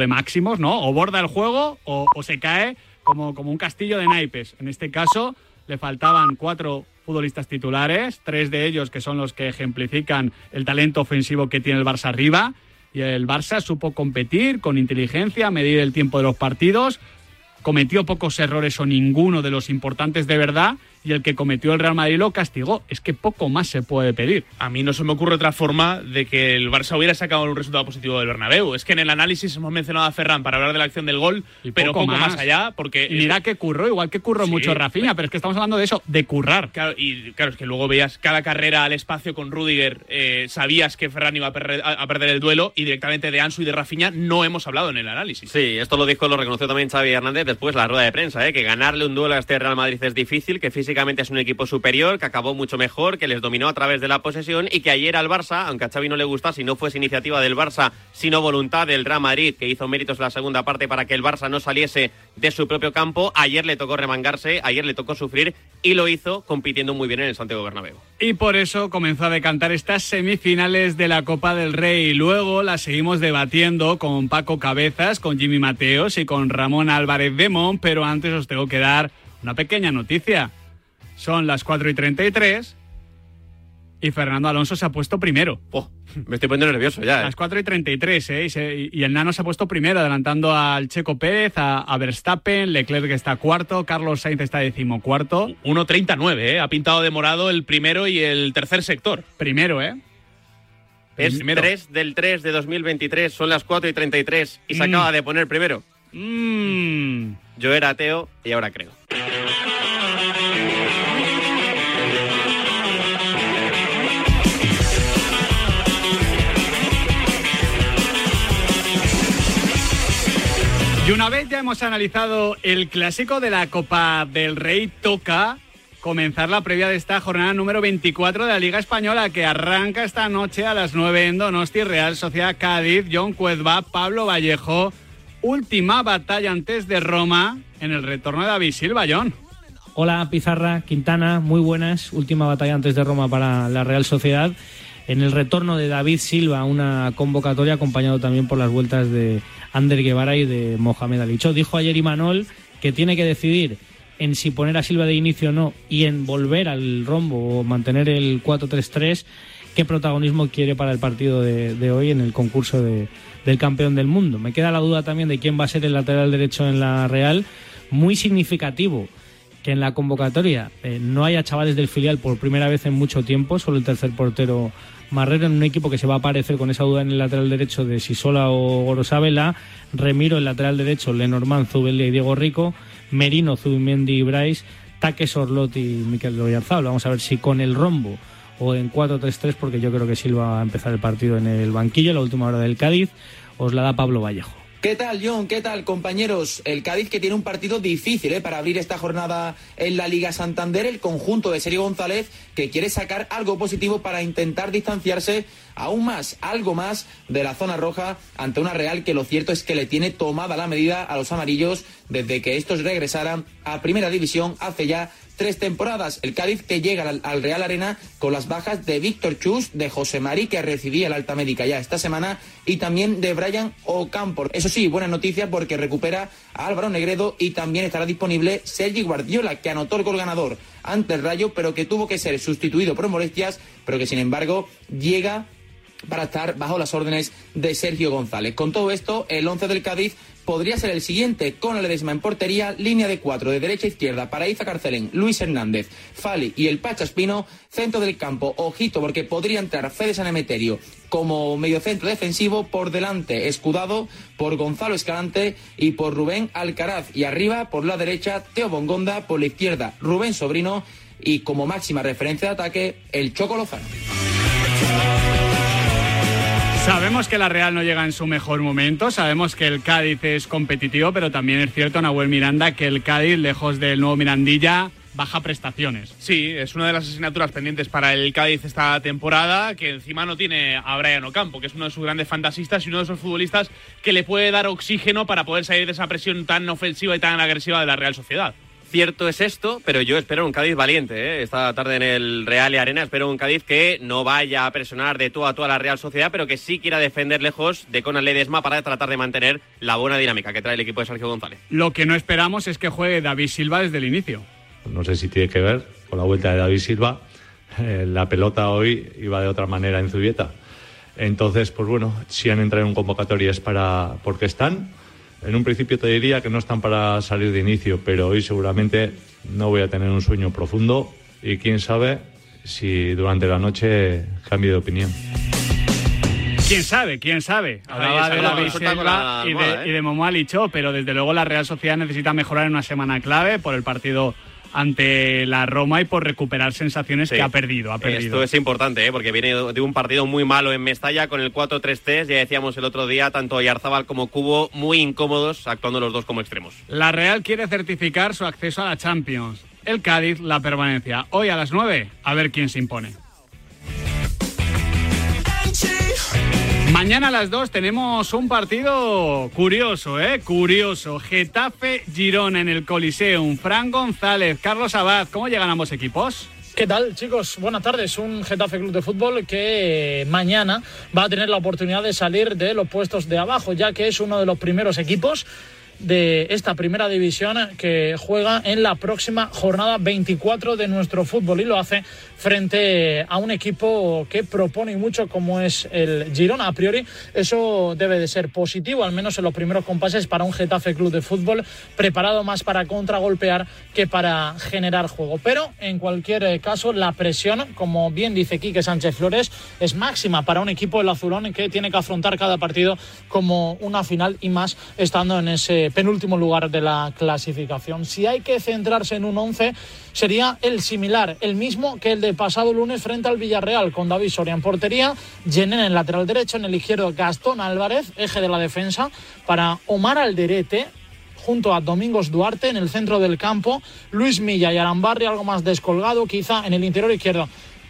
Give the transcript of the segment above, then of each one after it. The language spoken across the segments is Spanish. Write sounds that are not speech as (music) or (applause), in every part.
de máximos, ¿no? O borda el juego o, se cae como, como un castillo de naipes. En este caso, le faltaban cuatro futbolistas titulares, tres de ellos que son los que ejemplifican el talento ofensivo que tiene el Barça arriba. Y el Barça supo competir con inteligencia, medir el tiempo de los partidos, cometió pocos errores o ninguno de los importantes de verdad y el que cometió el Real Madrid lo castigó. Es que poco más se puede pedir. A mí no se me ocurre otra forma de que el Barça hubiera sacado un resultado positivo del Bernabéu. Es que en el análisis hemos mencionado a Ferran para hablar de la acción del gol, Y pero poco poco más. más. allá, porque... Y mira que curró, igual que curró Sí, mucho Rafinha, pero es que estamos hablando de eso, de currar. Claro, y claro, es que luego veías cada carrera al espacio con Rudiger, eh, sabías que Ferran iba a perder, a- a perder el duelo y directamente de Ansu y de Rafinha no hemos hablado en el análisis. Sí, esto lo dijo, lo reconoció también Xavi Hernández después de la rueda de prensa, ¿eh? que ganarle un duelo a este Real Madrid es difícil, que físicamente es un equipo superior, que acabó mucho mejor, que les dominó a través de la posesión y que ayer al Barça, aunque a Xavi no le gustase, no fuese iniciativa del Barça, sino voluntad del Real Madrid, que hizo méritos en la segunda parte para que el Barça no saliese de su propio campo, ayer le tocó remangarse, ayer le tocó sufrir y lo hizo compitiendo muy bien en el Santiago Bernabéu. Y por eso comenzó a decantar estas semifinales de la Copa del Rey. Luego las seguimos debatiendo con Paco Cabezas, con Jimmy Mateos y con Ramón Álvarez Demón, pero antes os tengo que dar una pequeña noticia. Son las 4 y 33 y Fernando Alonso se ha puesto primero. Oh, me estoy poniendo nervioso ya. ¿eh? Las 4 y 33, ¿eh? Y, se- y el Nano se ha puesto primero, adelantando al Checo Pérez, a, a Verstappen, Leclerc está cuarto, Carlos Sainz está decimocuarto. 1.39, ¿eh? ha pintado de morado el primero y el tercer sector. Primero, ¿eh? Es Primero. 3 del 3 de 2023, son las 4 y 33 y se Mm. acaba de poner primero. Mmm. Yo era ateo y ahora creo. Una vez ya hemos analizado el clásico de la Copa del Rey, toca comenzar la previa de esta jornada número 24 de la Liga Española que arranca esta noche a las 9 en Donosti, Real Sociedad Cádiz, John Cuezba, Pablo Vallejo. Última batalla antes de Roma en el retorno de David Silva, John. Hola Pizarra, Quintana, muy buenas. Última batalla antes de Roma para la Real Sociedad. En el retorno de David Silva, una convocatoria acompañado también por las vueltas de Ander Guevara y de Mohamed Alicho. Dijo ayer Imanol que tiene que decidir en si poner a Silva de inicio o no y en volver al rombo o mantener el 4-3-3 qué protagonismo quiere para el partido de, de hoy en el concurso de- del campeón del mundo. Me queda la duda también de quién va a ser el lateral derecho en la Real. Muy significativo que en la convocatoria eh, no haya chavales del filial por primera vez en mucho tiempo, solo el tercer portero Marrero en un equipo que se va a aparecer con esa duda en el lateral derecho de Sisola o Gorosabela, Remiro el lateral derecho, Lenormand, Zubelia y Diego Rico, Merino, Zubimendi y Bryce, Taque Sorlot y Miquel Loyarzabal. Vamos a ver si con el rombo o en 4-3-3, porque yo creo que Silva va a empezar el partido en el banquillo, la última hora del Cádiz, os la da Pablo Vallejo. ¿Qué tal, John? ¿Qué tal, compañeros? El Cádiz que tiene un partido difícil ¿eh? para abrir esta jornada en la Liga Santander, el conjunto de Sergio González que quiere sacar algo positivo para intentar distanciarse aún más, algo más de la zona roja ante una Real que lo cierto es que le tiene tomada la medida a los amarillos desde que estos regresaran a Primera División hace ya tres temporadas. El Cádiz que llega al, al Real Arena con las bajas de Víctor Chus, de José Marí, que recibía la alta médica ya esta semana, y también de Brian Ocampo. Eso sí, buena noticia porque recupera a Álvaro Negredo y también estará disponible Sergi Guardiola, que anotó el gol ganador ante el Rayo, pero que tuvo que ser sustituido por molestias, pero que sin embargo llega para estar bajo las órdenes de Sergio González. Con todo esto, el 11 del Cádiz podría ser el siguiente, con Ledesma en portería, línea de cuatro de derecha a izquierda para Iza Carcelén, Luis Hernández, Fali y el Pacha Espino, centro del campo, ojito porque podría entrar Fede Sanemeterio como mediocentro defensivo por delante, escudado por Gonzalo Escalante y por Rubén Alcaraz y arriba por la derecha Teo Bongonda, por la izquierda Rubén Sobrino y como máxima referencia de ataque el Choco Lozano. Sabemos que la Real no llega en su mejor momento, sabemos que el Cádiz es competitivo, pero también es cierto, Nahuel Miranda, que el Cádiz, lejos del nuevo Mirandilla, baja prestaciones. Sí, es una de las asignaturas pendientes para el Cádiz esta temporada, que encima no tiene a Brian Ocampo, que es uno de sus grandes fantasistas y uno de esos futbolistas que le puede dar oxígeno para poder salir de esa presión tan ofensiva y tan agresiva de la Real Sociedad. Cierto es esto, pero yo espero un Cádiz valiente. ¿eh? Esta tarde en el Real y Arena espero un Cádiz que no vaya a presionar de tú a tú a la Real Sociedad, pero que sí quiera defender lejos de Conan Ledesma para tratar de mantener la buena dinámica que trae el equipo de Sergio González. Lo que no esperamos es que juegue David Silva desde el inicio. No sé si tiene que ver con la vuelta de David Silva. Eh, la pelota hoy iba de otra manera en Zubieta. Entonces, pues bueno, si han entrado en convocatoria es para porque están en un principio te diría que no están para salir de inicio, pero hoy seguramente no voy a tener un sueño profundo y quién sabe si durante la noche cambie de opinión. ¿Quién sabe? ¿Quién sabe? Hablaba de la Silva y de, ¿eh? y de Momo Alicho, pero desde luego la Real Sociedad necesita mejorar en una semana clave por el partido ante la Roma y por recuperar sensaciones que ha perdido, ha perdido. Esto es importante, ¿eh? porque viene de un partido muy malo en Mestalla con el 4-3-3. Ya decíamos el otro día, tanto Yarzábal como Cubo muy incómodos, actuando los dos como extremos. La Real quiere certificar su acceso a la Champions. El Cádiz, la permanencia. Hoy a las 9, a ver quién se impone. Mañana a las 2 tenemos un partido curioso, ¿eh? Curioso. Getafe-Girona en el Coliseum. Fran González, Carlos Abad. ¿Cómo llegan ambos equipos? ¿Qué tal, chicos? Buenas tardes. Un Getafe Club de Fútbol que mañana va a tener la oportunidad de salir de los puestos de abajo, ya que es uno de los primeros equipos de esta primera división que juega en la próxima jornada 24 de nuestro fútbol y lo hace frente a un equipo que propone mucho como es el Girona. A priori eso debe de ser positivo, al menos en los primeros compases para un Getafe Club de Fútbol preparado más para contragolpear que para generar juego. Pero en cualquier caso la presión, como bien dice Quique Sánchez Flores, es máxima para un equipo del azulón que tiene que afrontar cada partido como una final y más estando en ese penúltimo lugar de la clasificación. Si hay que centrarse en un 11 sería el similar, el mismo que el de pasado lunes frente al Villarreal, con David Soria en portería, Jenen en lateral derecho, en el izquierdo Gastón Álvarez, eje de la defensa, para Omar Alderete, junto a Domingos Duarte en el centro del campo, Luis Milla y Arambarri algo más descolgado, quizá en el interior izquierdo.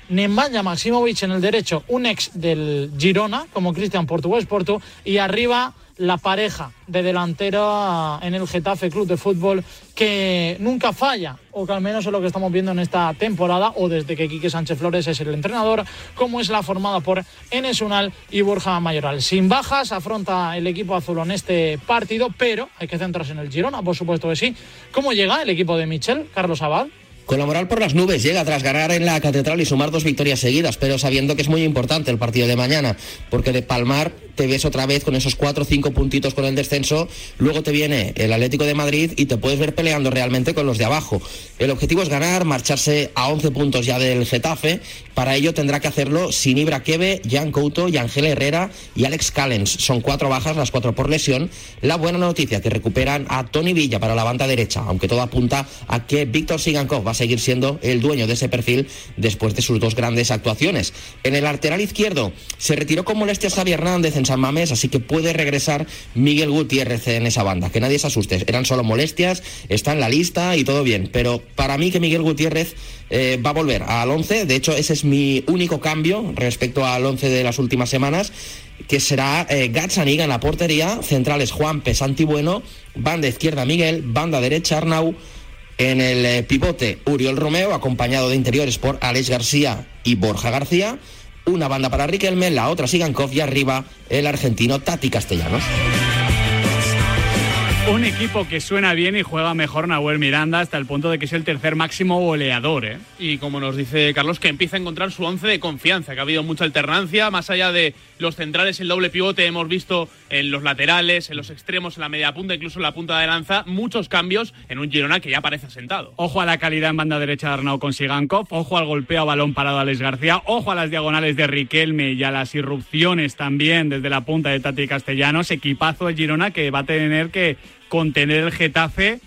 Nemanja Maximovic en el derecho, un ex del Girona, como Cristian Portugués Porto, y arriba la pareja de delantera en el Getafe Club de Fútbol que nunca falla, o que al menos es lo que estamos viendo en esta temporada, o desde que Quique Sánchez Flores es el entrenador, como es la formada por Enes Unal y Borja Mayoral. Sin bajas, afronta el equipo azul en este partido, pero hay que centrarse en el Girona, por supuesto que sí. ¿Cómo llega el equipo de Michel, Carlos Abad? Con la moral por las nubes llega tras ganar en la Catedral y sumar dos victorias seguidas, pero sabiendo que es muy importante el partido de mañana, porque de palmar te ves otra vez con esos cuatro o cinco puntitos con el descenso, luego te viene el Atlético de Madrid y te puedes ver peleando realmente con los de abajo. El objetivo es ganar, marcharse a 11 puntos ya del Getafe, para ello tendrá que hacerlo sin Ibra Kebe, Jan Couto, Ángel Herrera y Alex Callens. Son cuatro bajas, las cuatro por lesión. La buena noticia que recuperan a Tony Villa para la banda derecha, aunque todo apunta a que Víctor Sigankov va a seguir siendo el dueño de ese perfil después de sus dos grandes actuaciones. En el lateral izquierdo se retiró con molestias Xavi Hernández en San Mamés, así que puede regresar Miguel Gutiérrez en esa banda. Que nadie se asuste, eran solo molestias, está en la lista y todo bien. Pero para mí que Miguel Gutiérrez eh, va a volver al 11, de hecho ese es mi único cambio respecto al 11 de las últimas semanas que será eh, en la portería, centrales Juan Pesanti Bueno, banda izquierda Miguel, banda derecha Arnau, en el eh, pivote Uriol Romeo, acompañado de interiores por Alex García y Borja García, una banda para Riquelme, la otra Sigankov y arriba el argentino Tati Castellanos. Un equipo que suena bien y juega mejor Nahuel Miranda hasta el punto de que es el tercer máximo goleador. ¿eh? Y como nos dice Carlos, que empieza a encontrar su once de confianza, que ha habido mucha alternancia, más allá de los centrales, el doble pivote, hemos visto en los laterales, en los extremos, en la media punta, incluso en la punta de lanza, muchos cambios en un Girona que ya parece asentado. Ojo a la calidad en banda derecha de Arnau con Sigankov, ojo al golpeo a balón parado de Alex García, ojo a las diagonales de Riquelme y a las irrupciones también desde la punta de Tati Castellanos, equipazo de Girona que va a tener que contener el Getafe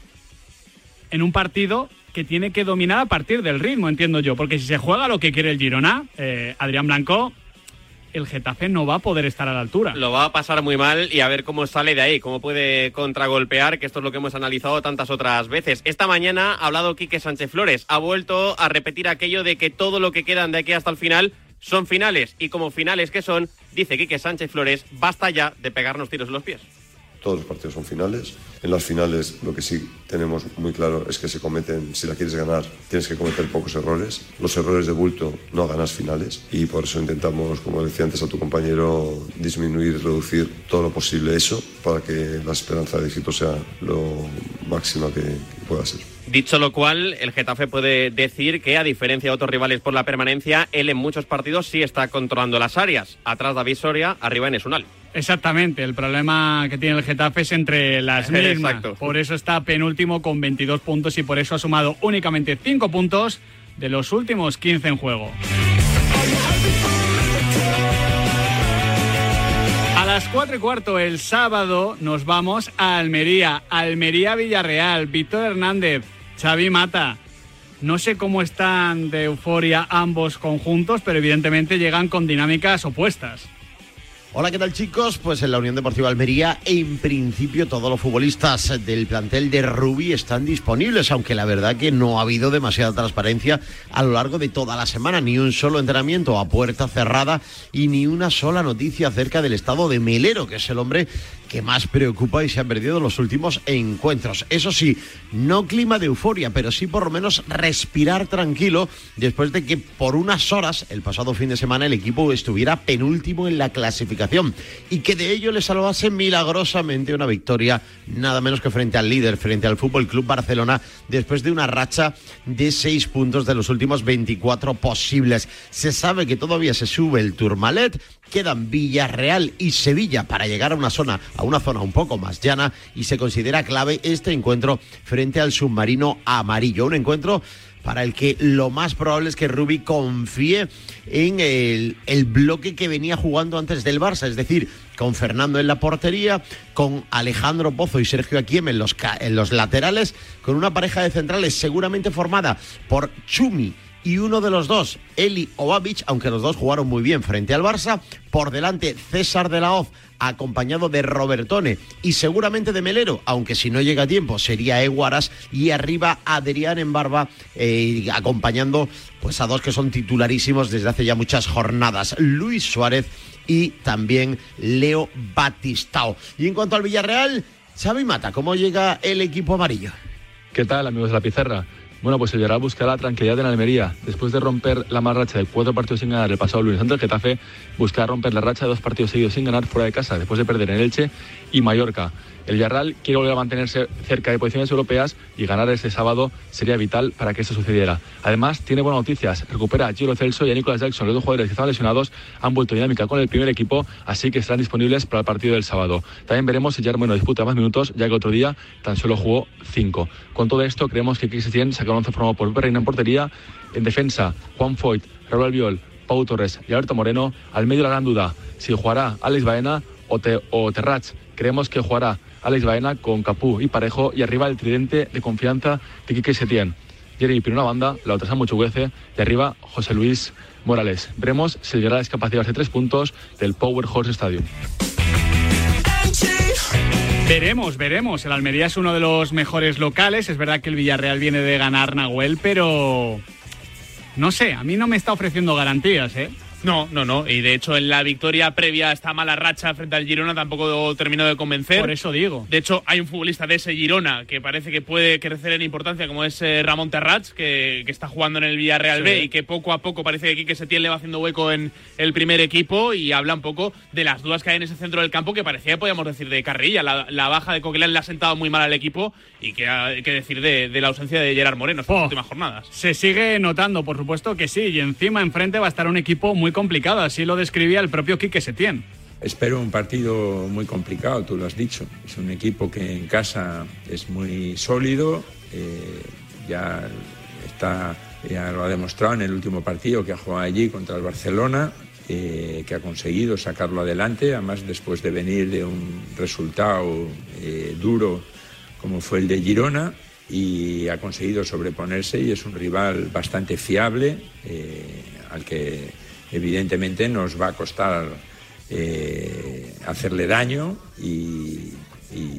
en un partido que tiene que dominar a partir del ritmo, entiendo yo, porque si se juega lo que quiere el Girona, eh, Adrián Blanco, el Getafe no va a poder estar a la altura. Lo va a pasar muy mal y a ver cómo sale de ahí, cómo puede contragolpear, que esto es lo que hemos analizado tantas otras veces. Esta mañana ha hablado Quique Sánchez Flores, ha vuelto a repetir aquello de que todo lo que quedan de aquí hasta el final son finales y como finales que son, dice Quique Sánchez Flores, basta ya de pegarnos tiros en los pies. Todos los partidos son finales. En las finales lo que sí tenemos muy claro es que se cometen, si la quieres ganar, tienes que cometer pocos errores. Los errores de bulto no ganas finales y por eso intentamos, como decía antes a tu compañero, disminuir, reducir todo lo posible eso para que la esperanza de éxito sea lo máxima que, que pueda ser. Dicho lo cual, el Getafe puede decir que, a diferencia de otros rivales por la permanencia, él en muchos partidos sí está controlando las áreas. Atrás David Soria, arriba en Esunal. Exactamente, el problema que tiene el Getafe es entre las (laughs) mismas. Exacto. Por eso está penúltimo con 22 puntos y por eso ha sumado únicamente 5 puntos de los últimos 15 en juego. A las 4 y cuarto el sábado nos vamos a Almería, Almería-Villarreal, Víctor Hernández, Xavi Mata. No sé cómo están de euforia ambos conjuntos, pero evidentemente llegan con dinámicas opuestas. Hola, ¿qué tal chicos? Pues en la Unión Deportiva Almería, en principio todos los futbolistas del plantel de Rubí están disponibles, aunque la verdad que no ha habido demasiada transparencia a lo largo de toda la semana, ni un solo entrenamiento a puerta cerrada y ni una sola noticia acerca del estado de Melero, que es el hombre que más preocupa y se ha perdido los últimos encuentros. Eso sí, no clima de euforia, pero sí por lo menos respirar tranquilo después de que por unas horas el pasado fin de semana el equipo estuviera penúltimo en la clasificación y que de ello le salvase milagrosamente una victoria nada menos que frente al líder, frente al Fútbol Club Barcelona, después de una racha de seis puntos de los últimos 24 posibles. Se sabe que todavía se sube el Tourmalet, quedan Villarreal y Sevilla para llegar a una zona a una zona un poco más llana y se considera clave este encuentro frente al submarino amarillo. Un encuentro para el que lo más probable es que Rubi confíe en el, el, bloque que venía jugando antes del Barça, es decir, con Fernando en la portería, con Alejandro Pozo y Sergio Akiem en los, en los laterales, con una pareja de centrales seguramente formada por Chumi y uno de los dos, Eli o Babic, aunque los dos jugaron muy bien frente al Barça, por delante César de la Hoz, acompañado de Robertone y seguramente de Melero, aunque si no llega a tiempo sería Eguaras y arriba Adrián en barba eh, acompañando pues a dos que son titularísimos desde hace ya muchas jornadas, Luis Suárez y también Leo Batistao. Y en cuanto al Villarreal, Xavi Mata, ¿cómo llega el equipo amarillo? ¿Qué tal amigos de la pizarra? Bueno, pues el Villarreal buscará la tranquilidad en Almería. Después de romper la más racha de cuatro partidos sin ganar el pasado lunes ante el Getafe, buscará romper la racha de dos partidos seguidos sin ganar fuera de casa, después de perder en Elche y Mallorca. El Villarreal quiere volver a mantenerse cerca de posiciones europeas y ganar este sábado sería vital para que eso sucediera. Además, tiene buenas noticias. Recupera a Giro Celso y a Nicolas Jackson. Los dos jugadores que estaban lesionados han vuelto dinámica con el primer equipo, así que estarán disponibles para el partido del sábado. También veremos si Germano disputa más minutos, ya que otro día tan solo jugó cinco. Con todo esto, creemos que Cristian saca un once formado por Reina en portería. En defensa, Juan Foyt, Raúl Albiol, Pau Torres y Alberto Moreno. Al medio la gran duda, si jugará Alex Baena o, o Terrach. Creemos que jugará Alex Baena con Capú y Parejo y arriba el tridente de confianza de Quique Setién. Jeremy Pino banda, la otra Samu Chuguece y arriba José Luis Morales. Veremos si llegará a las capacidades de tres puntos del Power Horse Stadium. Veremos, veremos. El Almería es uno de los mejores locales. Es verdad que el Villarreal viene de ganar Nahuel, pero no sé, a mí no me está ofreciendo garantías, ¿eh? No, no, no. Y de hecho, en la victoria previa a esta mala racha frente al Girona tampoco terminó de convencer. Por eso digo. De hecho, hay un futbolista de ese Girona que parece que puede crecer en importancia, como es eh, Ramón Terrats, que, que, está jugando en el Villarreal sí. B y que poco a poco parece que Quique Setién le va haciendo hueco en el primer equipo y habla un poco de las dudas que hay en ese centro del campo que parecía, podríamos decir, de carrilla. La, la baja de Coquelin le ha sentado muy mal al equipo y que hay que decir de, de, la ausencia de Gerard Moreno en oh, las últimas jornadas. Se sigue notando, por supuesto que sí, y encima enfrente va a estar un equipo muy complicado, así lo describía el propio Quique Setién. Espero un partido muy complicado, tú lo has dicho. Es un equipo que en casa es muy sólido, eh, ya está, ya lo ha demostrado en el último partido que ha jugado allí contra el Barcelona, eh, que ha conseguido sacarlo adelante, además después de venir de un resultado eh, duro como fue el de Girona y ha conseguido sobreponerse y es un rival bastante fiable eh, al que evidentemente nos va a costar eh, hacerle daño y,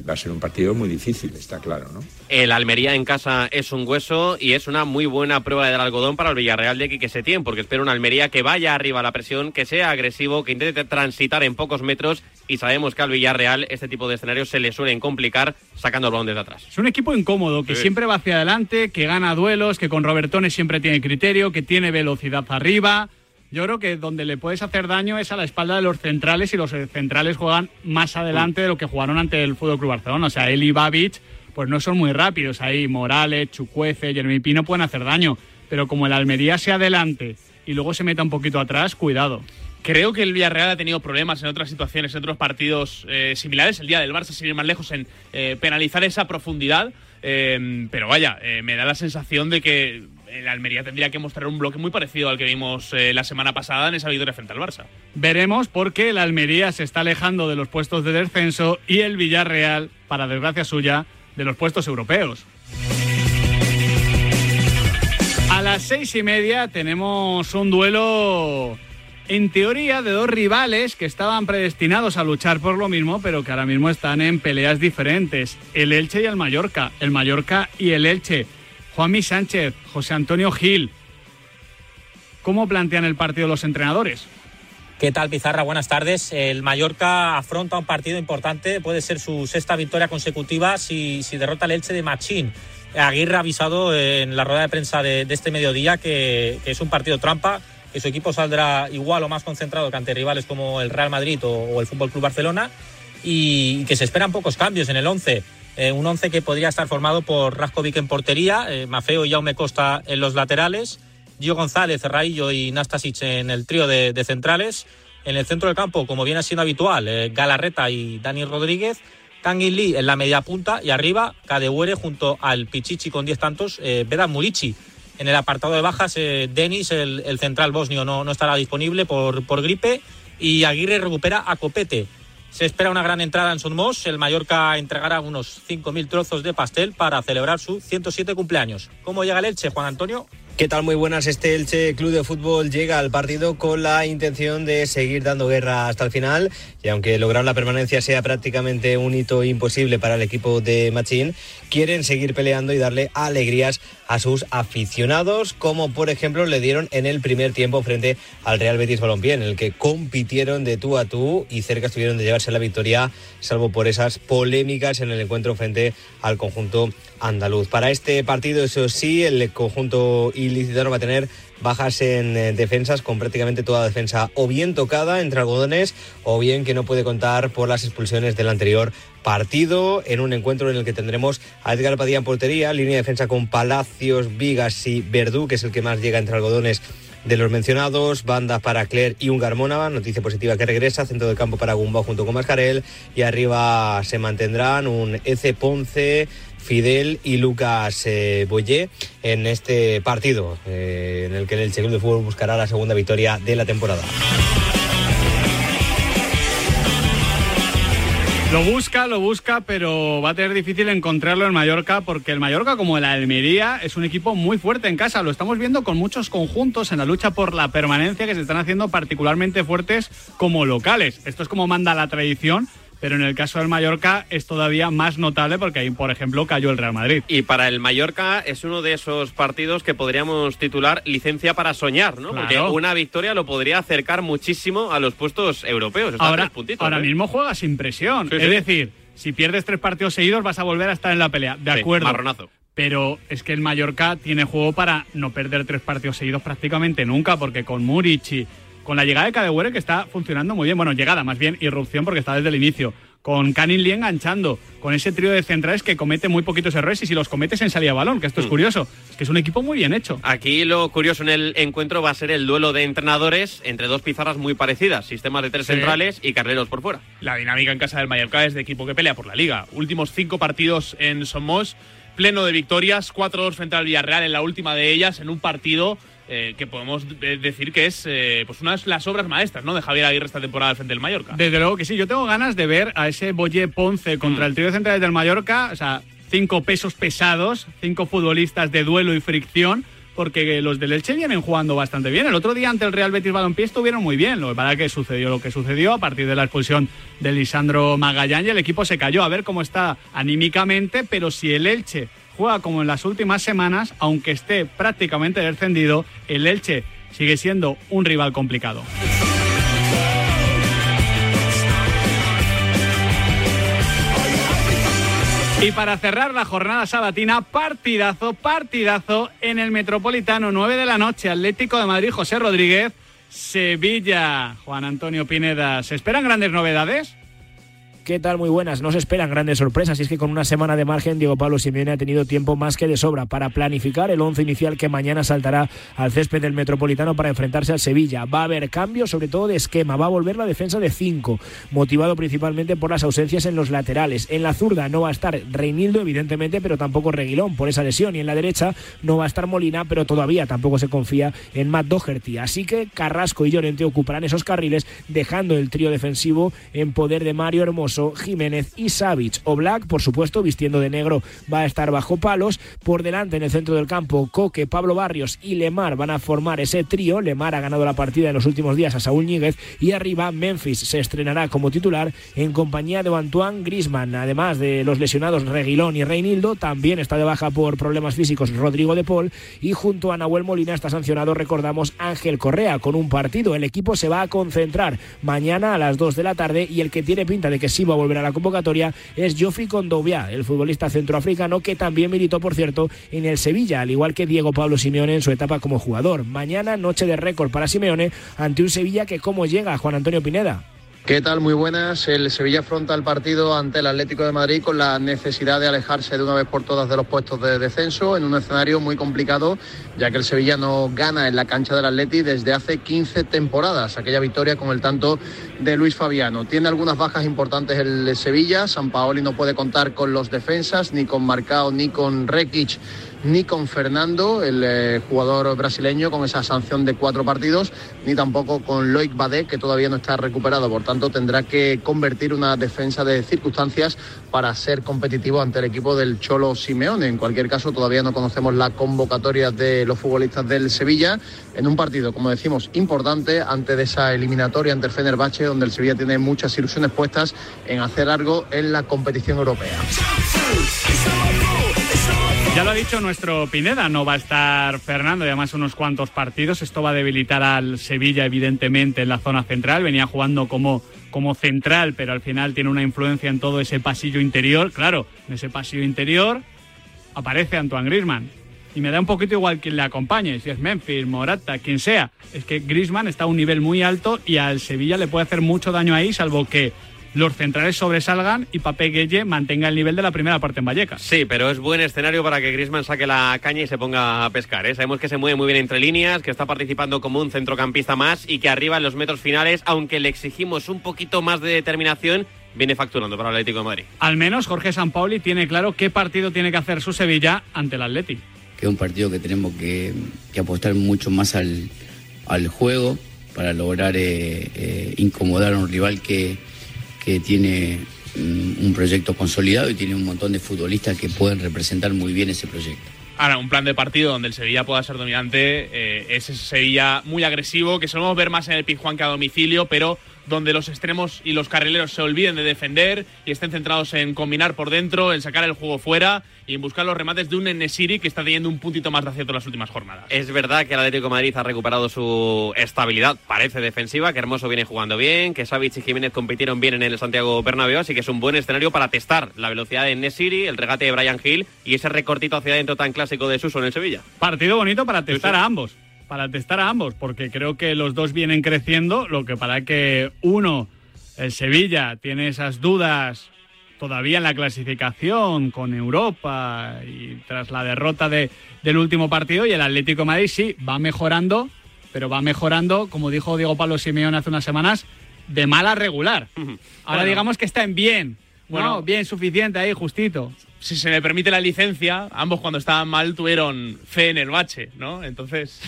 va a ser un partido muy difícil, está claro, ¿no? El Almería en casa es un hueso y es una muy buena prueba del algodón para el Villarreal de Quique Setién, porque espero una Almería que vaya arriba a la presión, que sea agresivo, que intente transitar en pocos metros y sabemos que al Villarreal este tipo de escenarios se le suelen complicar sacando el balón desde atrás. Es un equipo incómodo, que Sí. siempre va hacia adelante, que gana duelos, que con Robertones siempre tiene criterio, que tiene velocidad arriba. Yo creo que donde le puedes hacer daño es a la espalda de los centrales y los centrales juegan más adelante de lo que jugaron ante el Fútbol Club Barcelona. O sea, él y Babic pues no son muy rápidos ahí. Morales, Chucuece, Jeremy Pino pueden hacer daño. Pero como el Almería se adelante y luego se meta un poquito atrás, cuidado. Creo que el Villarreal ha tenido problemas en otras situaciones, en otros partidos eh, similares. El día del Barça, sin ir más lejos, en eh, penalizar esa profundidad. Eh, pero vaya, eh, me da la sensación de que el Almería tendría que mostrar un bloque muy parecido al que vimos eh, la semana pasada en esa victoria frente al Barça. Veremos porque el Almería se está alejando de los puestos de descenso y el Villarreal, para desgracia suya, de los puestos europeos. A las seis y media tenemos un duelo, en teoría, de dos rivales que estaban predestinados a luchar por lo mismo, pero que ahora mismo están en peleas diferentes. El Elche y el Mallorca. El Mallorca y el Elche. Juanmi Sánchez, José Antonio Gil. ¿Cómo plantean el partido los entrenadores? ¿Qué tal, Pizarra? Buenas tardes. El Mallorca afronta un partido importante. Puede ser su sexta victoria consecutiva si, si derrota al Elche de Machín. Aguirre ha avisado en la rueda de prensa de, este mediodía que, que es un partido trampa, que su equipo saldrá igual o más concentrado que ante rivales como el Real Madrid o, o el Fútbol Club Barcelona y que se esperan pocos cambios en el 11. Eh, un 11 que podría estar formado por Raskovic en portería, eh, Mafeo y Jaume Costa en los laterales, Gio González, Raillo y Nastasic en el trío de, centrales. En el centro del campo, como viene siendo habitual, eh, Galarreta y Dani Rodríguez. Kangin Lee en la media punta y arriba Kadewere junto al Pichichi con 10 tantos, Vedan Murici. En el apartado de bajas, Denis, el, central bosnio, no, no estará disponible por, por gripe y Aguirre recupera a Copete. Se espera una gran entrada en Somos. El Mallorca entregará unos 5.000 trozos de pastel para celebrar su 107 cumpleaños. ¿Cómo llega el Elche, Juan Antonio? ¿Qué tal? Muy buenas. Este Elche Club de Fútbol llega al partido con la intención de seguir dando guerra hasta el final y aunque lograr la permanencia sea prácticamente un hito imposible para el equipo de Machín, quieren seguir peleando y darle alegrías a sus aficionados, como por ejemplo le dieron en el primer tiempo frente al Real Betis Balompié, en el que compitieron de tú a tú y cerca estuvieron de llevarse la victoria, salvo por esas polémicas en el encuentro frente al conjunto andaluz. Para este partido, eso sí, el conjunto ilicitano va a tener bajas en eh, defensas, con prácticamente toda defensa o bien tocada entre algodones o bien que no puede contar por las expulsiones del anterior partido. En un encuentro en el que tendremos a Edgar Padilla en portería, línea de defensa con Palacios, Vigas y Verdú, que es el que más llega entre algodones de los mencionados, banda para Claire y un Garmónava, noticia positiva que regresa, centro del campo para Gumba junto con Mascarel y arriba se mantendrán un Ece Ponce, Fidel y Lucas eh, Boyé en este partido eh, en el que el Elche de Fútbol buscará la segunda victoria de la temporada. Lo busca, lo busca, pero va a tener difícil encontrarlo en Mallorca porque el Mallorca, como el Almería, es un equipo muy fuerte en casa. Lo estamos viendo con muchos conjuntos en la lucha por la permanencia que se están haciendo particularmente fuertes como locales. Esto es como manda la tradición, pero en el caso del Mallorca es todavía más notable porque ahí, por ejemplo, cayó el Real Madrid. Y para el Mallorca es uno de esos partidos que podríamos titular licencia para soñar, ¿no? Claro. Porque una victoria lo podría acercar muchísimo a los puestos europeos. Está Ahora, tres puntitos, ahora ¿eh? mismo juega sin presión. Sí, es sí. decir, si pierdes tres partidos seguidos vas a volver a estar en la pelea. De Sí, acuerdo. marronazo. Pero es que el Mallorca tiene juego para no perder tres partidos seguidos prácticamente nunca, porque con Murici, con la llegada de Cadewere que está funcionando muy bien, bueno, llegada más bien, irrupción porque está desde el inicio, con Canin Lee enganchando, con ese trío de centrales que comete muy poquitos errores y si los cometes en salida de balón, que esto es Mm. curioso, es que es un equipo muy bien hecho. Aquí lo curioso en el encuentro va a ser el duelo de entrenadores entre dos pizarras muy parecidas, sistemas de tres Sí. centrales y carreros por fuera. La dinámica en casa del Mallorca es de equipo que pelea por la liga. Últimos cinco partidos en Somos, pleno de victorias, 4-2 frente al Villarreal en la última de ellas, en un partido eh, que podemos de- decir que es eh, pues unas las obras maestras ¿no? de Javier Aguirre esta temporada frente al Mallorca. Desde luego que sí, yo tengo ganas de ver a ese Boye Ponce contra el trío de centrales del Mallorca, o sea, cinco pesos pesados, cinco futbolistas de duelo y fricción porque los del Elche vienen jugando bastante bien. El otro día ante el Real Betis Balompié estuvieron muy bien. Lo que pasa es que sucedió lo que sucedió a partir de la expulsión de Lisandro Magallán y el equipo se cayó. A ver cómo está anímicamente, pero si el Elche juega como en las últimas semanas, aunque esté prácticamente descendido, el Elche sigue siendo un rival complicado. Y para cerrar la jornada sabatina, partidazo, partidazo en el Metropolitano, 9 de la noche, Atlético de Madrid, José Rodríguez, Sevilla, Juan Antonio Pineda. ¿Se esperan grandes novedades? ¿Qué tal? Muy buenas. No se esperan grandes sorpresas y es que con una semana de margen Diego Pablo Simeone ha tenido tiempo más que de sobra para planificar el once inicial que mañana saltará al césped del Metropolitano para enfrentarse al Sevilla. Va a haber cambios sobre todo de esquema, va a volver la defensa de cinco, motivado principalmente por las ausencias en los laterales. En la zurda no va a estar Reinildo evidentemente, pero tampoco Reguilón por esa lesión y en la derecha no va a estar Molina, pero todavía tampoco se confía en Matt Doherty. Así que Carrasco y Llorente ocuparán esos carriles dejando el trío defensivo en poder de Mario Hermoso Jiménez y Savic. O Black, por supuesto, vistiendo de negro, va a estar bajo palos. Por delante, en el centro del campo, Coque, Pablo Barrios y Lemar van a formar ese trío. Lemar ha ganado la partida en los últimos días a Saúl Ñíguez. Y arriba, Memphis se estrenará como titular en compañía de Antoine Grisman. Además de los lesionados Reguilón y Reinildo, también está de baja por problemas físicos Rodrigo de Paul. Y junto a Nahuel Molina está sancionado, recordamos, Ángel Correa con un partido. El equipo se va a concentrar mañana a las 2 de la tarde y el que tiene pinta de que sí a volver a la convocatoria es Joffrey Condovia, el futbolista centroafricano que también militó, por cierto, en el Sevilla, al igual que Diego Pablo Simeone en su etapa como jugador. Mañana, noche de récord para Simeone ante un Sevilla que, ¿cómo llega Juan Antonio Pineda? ¿Qué tal? Muy buenas. El Sevilla afronta el partido ante el Atlético de Madrid con la necesidad de alejarse de una vez por todas de los puestos de descenso en un escenario muy complicado, ya que el Sevilla no gana en la cancha del Atleti desde hace 15 temporadas. Aquella victoria con el tanto de Luis Fabiano. Tiene algunas bajas importantes el Sevilla. San Paoli no puede contar con los defensas, ni con Marcao, ni con Rekic ni con Fernando, el eh, jugador brasileño, con esa sanción de cuatro partidos, ni tampoco con Loic Badé, que todavía no está recuperado. Por tanto, tendrá que convertir una defensa de circunstancias para ser competitivo ante el equipo del Cholo Simeone. En cualquier caso, todavía no conocemos la convocatoria de los futbolistas del Sevilla en un partido, como decimos, importante antes de esa eliminatoria ante el Fenerbahce, donde el Sevilla tiene muchas ilusiones puestas en hacer algo en la competición europea. Ya lo ha dicho nuestro Pineda, no va a estar Fernando y además unos cuantos partidos. Esto va a debilitar al Sevilla, evidentemente, en la zona central. Venía jugando como, como central, pero al final tiene una influencia en todo ese pasillo interior. Claro, en ese pasillo interior aparece Antoine Grisman. Y me da un poquito igual quien le acompañe, si es Memphis, Morata, quien sea. Es que Grisman está a un nivel muy alto y al Sevilla le puede hacer mucho daño ahí, salvo que los centrales sobresalgan y Pape Gueye mantenga el nivel de la primera parte en Vallecas. Sí, pero es buen escenario para que Griezmann saque la caña y se ponga a pescar. ¿eh? Sabemos que se mueve muy bien entre líneas, que está participando como un centrocampista más y que arriba en los metros finales, aunque le exigimos un poquito más de determinación, viene facturando para el Atlético de Madrid. Al menos Jorge Sampaoli tiene claro qué partido tiene que hacer su Sevilla ante el Atlético. Que es un partido que tenemos que, que apostar mucho más al, al juego para lograr eh, eh, incomodar a un rival que que tiene mm, un proyecto consolidado y tiene un montón de futbolistas que pueden representar muy bien ese proyecto. Ahora, un plan de partido donde el Sevilla pueda ser dominante eh, es ese Sevilla muy agresivo, que solemos ver más en el Pizjuán que a domicilio, pero donde los extremos y los carrileros se olviden de defender y estén centrados en combinar por dentro, en sacar el juego fuera y en buscar los remates de un Enesiri que está teniendo un puntito más de acierto en las últimas jornadas. Es verdad que el Atlético de Madrid ha recuperado su estabilidad, parece defensiva, que Hermoso viene jugando bien, que Savic y Jiménez compitieron bien en el Santiago Bernabéu, así que es un buen escenario para testar la velocidad de Enesiri, el regate de Brian Hill y ese recortito hacia adentro tan clásico de Suso en el Sevilla. Partido bonito para testar a ambos para testar a ambos, porque creo que los dos vienen creciendo, lo que para que uno, el Sevilla, tiene esas dudas todavía en la clasificación con Europa y tras la derrota de, del último partido, y el Atlético de Madrid sí, va mejorando, pero va mejorando, como dijo Diego Pablo Simeón hace unas semanas, de mal a regular. Ahora digamos que está en bien, bueno, bien suficiente ahí, justito si se me permite la licencia, ambos cuando estaban mal tuvieron fe en el bache, ¿no? Entonces,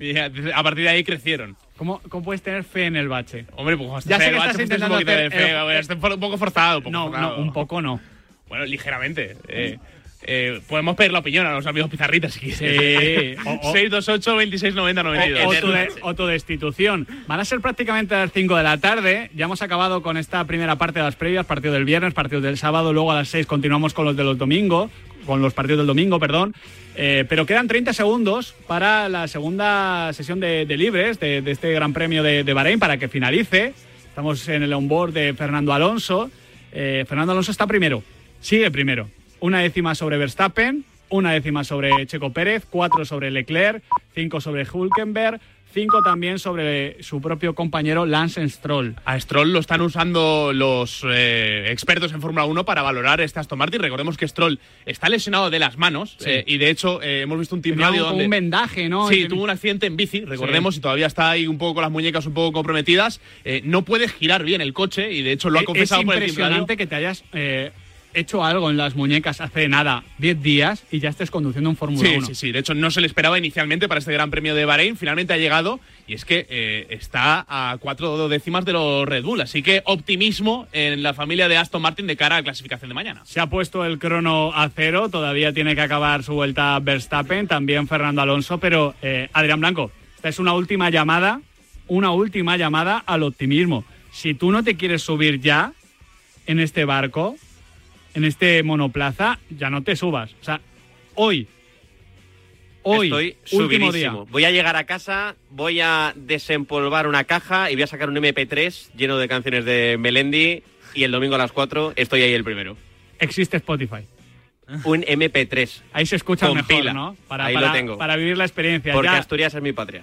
(laughs) a partir de ahí crecieron. ¿Cómo, ¿Cómo, puedes tener fe en el bache? Hombre, pues ya sé que estás intentando un poquito de fe, un poco forzado. Un poco no, forzado. no, un poco no. Bueno, ligeramente. Eh. Eh, podemos pedir la opinión a los amigos pizarritas si Sí. quieres. (laughs) O- 628 26 90 92. O tu, de- o tu destitución. Van a ser prácticamente a las 5 de la tarde. Ya hemos acabado con esta primera parte de las previas, partido del viernes, partido del sábado. Luego a las 6 continuamos con los de los domingos, con los partidos del domingo, perdón. Eh, pero quedan 30 segundos para la segunda sesión de, de libres de, de este Gran Premio de, de Bahrein para que finalice. Estamos en el onboard de Fernando Alonso. Eh, Fernando Alonso está primero, sigue primero. Una décima sobre Verstappen, una décima sobre Checo Pérez, cuatro sobre Leclerc, cinco sobre Hulkenberg, cinco también sobre su propio compañero Lance Stroll. A Stroll lo están usando los eh, expertos en Fórmula 1 para valorar este Aston Martin. Recordemos que Stroll está lesionado de las manos Sí. eh, y de hecho eh, hemos visto un team radio un- donde... un vendaje, ¿no? Sí, tuvo un accidente en bici, recordemos, Sí. y todavía está ahí un poco con las muñecas un poco comprometidas. No puede girar bien el coche y de hecho lo ha Es- confesado es por el radio. impresionante que te hayas hecho algo en las muñecas hace nada, 10 días, y ya estés conduciendo un Fórmula Sí, 1. sí, sí. De hecho, no se le esperaba inicialmente para este Gran Premio de Bahrein. Finalmente ha llegado y es que eh, está a cuatro décimas de los Red Bull. Así que optimismo en la familia de Aston Martin de cara a la clasificación de mañana. Se ha puesto el crono a cero, todavía tiene que acabar su vuelta Verstappen, también Fernando Alonso, pero eh, Adrián Blanco, esta es una última llamada, una última llamada al optimismo. Si tú no te quieres subir ya en este barco, en este monoplaza, ya no te subas. O sea, hoy, hoy, Estoy último día. subidísimo. Voy a llegar a casa, voy a desempolvar una caja y voy a sacar un MP3 lleno de canciones de Melendi y el domingo a las 4 estoy ahí el primero. Existe Spotify. Un MP3. Ahí se escucha Con mejor, pila. ¿no? Para, Ahí para- lo tengo. para vivir la experiencia. Porque Ya- Asturias es mi patria.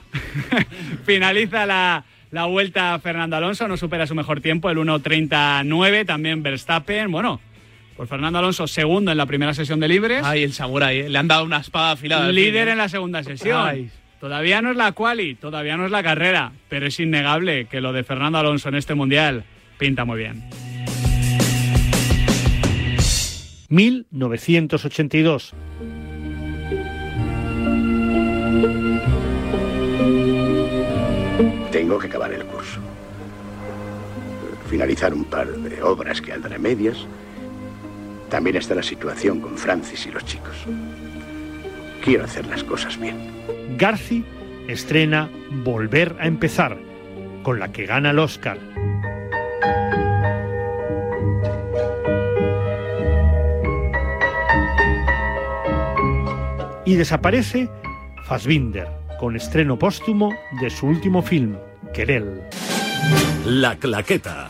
(laughs) Finaliza la, la vuelta Fernando Alonso, no supera su mejor tiempo, el 1.39, también Verstappen. Bueno, pues Fernando Alonso segundo en la primera sesión de libres. Ay, el Samurai, ¿eh? le han dado una espada afilada. líder en la segunda sesión. Ay. Todavía no es la quali, todavía no es la carrera, pero es innegable que lo de Fernando Alonso en este mundial pinta muy bien. 1982. Tengo que acabar el curso. Finalizar un par de obras que andan a medias. También está la situación con Francis y los chicos. Quiero hacer las cosas bien. Garci estrena Volver a empezar, con la que gana el Oscar. Y desaparece Fassbinder, con estreno póstumo de su último film, Querel. La Claqueta.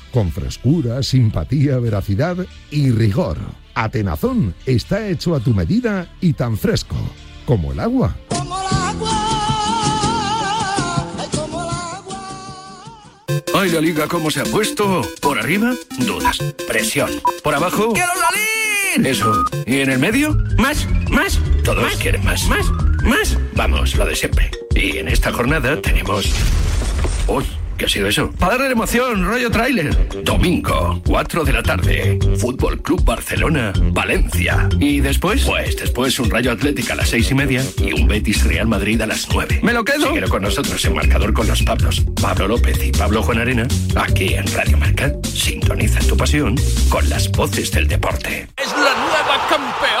con frescura, simpatía, veracidad y rigor. Atenazón está hecho a tu medida y tan fresco como el agua. Ay, la liga, ¿cómo se ha puesto? ¿Por arriba? Dudas. Presión. ¿Por abajo? ¡Quiero salir! Eso. ¿Y en el medio? Más, más. Todos quieren más. Más, más. Vamos, lo de siempre. Y en esta jornada tenemos... Uy, ¿qué ha sido eso? Para darle emoción, rollo tráiler. Domingo, 4 de la tarde. Fútbol Club Barcelona, Valencia. ¿Y después? Pues después un Rayo Atlético a las seis y media y un Betis Real Madrid a las 9. ¿Me lo quedo? Síguelo con nosotros en marcador con los Pablos. Pablo López y Pablo Juan Arena. Aquí en Radio Marca. Sintoniza tu pasión con las voces del deporte. ¡Es la nueva campeona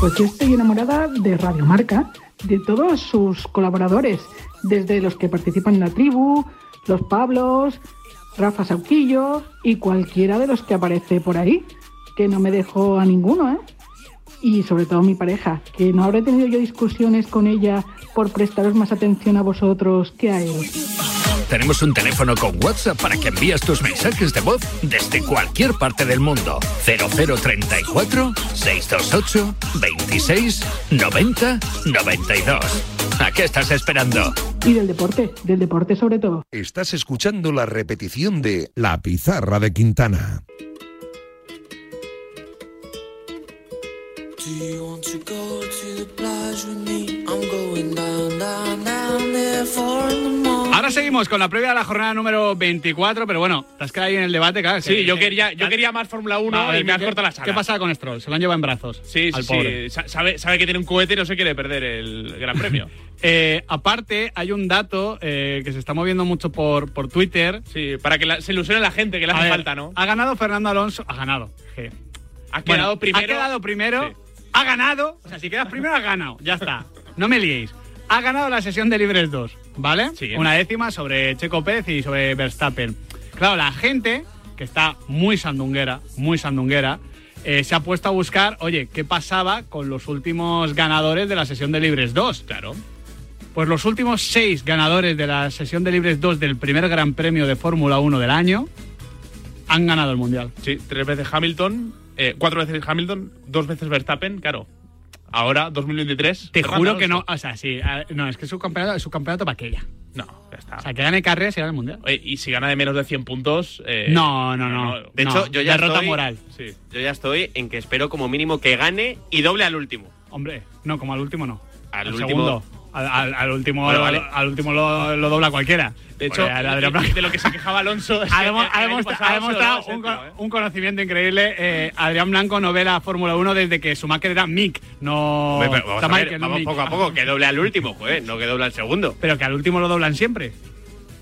Pues yo estoy enamorada de Radio Marca, de todos sus colaboradores, desde los que participan en la tribu, los Pablos, Rafa Sauquillo y cualquiera de los que aparece por ahí, que no me dejo a ninguno, ¿eh? Y sobre todo mi pareja, que no habré tenido yo discusiones con ella por prestaros más atención a vosotros que a él. Tenemos un teléfono con WhatsApp para que envíes tus mensajes de voz desde cualquier parte del mundo. 0034 628 26 90 92. ¿A qué estás esperando? Y del deporte, del deporte sobre todo. Estás escuchando la repetición de La Pizarra de Quintana. Ahora seguimos con la previa de la jornada número 24, pero bueno, te has quedado ahí en el debate, claro. Sí, que- yo que- quería, yo quería más Fórmula 1 Va, a ver, y me has ¿qué- cortado la sala. ¿Qué pasa con Stroll? Se lo han llevado en brazos. Sí, sí, al sí. pobre. Sa- Sabe, sabe que tiene un cohete y no se quiere perder el Gran Premio. (laughs) Eh, aparte, hay un dato eh, que se está moviendo mucho por, por Twitter. Sí, para que la- se ilusione la gente, que le hace ver, falta, ¿no? Ha ganado Fernando Alonso. Ha ganado. Je. Ha Bueno, quedado primero. Ha quedado primero. Ha ganado. O sea, si quedas primero, ha ganado. Ya está. No me liéis. Ha ganado la sesión de libres 2, ¿vale? Sí. Una décima sobre Checo Pérez y sobre Verstappen. Claro, la gente, que está muy sandunguera, muy sandunguera, eh, se ha puesto a buscar, oye, ¿qué pasaba con los últimos ganadores de la sesión de libres 2? Claro. Pues los últimos seis ganadores de la sesión de libres 2 del primer Gran Premio de Fórmula 1 del año han ganado el Mundial. Sí, tres veces Hamilton, eh, cuatro veces Hamilton, dos veces Verstappen, claro. Ahora, 2023. Te Fernando juro que no, Alonso. o sea, sí, a- no, es que su campeonato, su campeonato para aquella. No, ya está. O sea, que gane carreras y gane el Mundial. Oye, y si gana de menos de 100 puntos. eh, No, no, no. De No, hecho, yo ya derrota estoy, moral. Sí. Yo ya estoy en que espero como mínimo que gane y doble al último. Hombre, no, como al último no. Al Al último- segundo. Al, al- al último, Bueno, vale. al último lo, lo dobla cualquiera. De hecho, Adrián Blanco- de, de lo que se quejaba Alonso. (laughs) ha, demostrado un, ¿eh? un conocimiento increíble. Eh, Adrián Blanco no ve la Fórmula 1 desde que Schumacher era Mick, no. Pero vamos, a ver, vamos Mick. poco a poco, que doble al último, joder, no que doble al segundo. Pero que al último lo doblan siempre.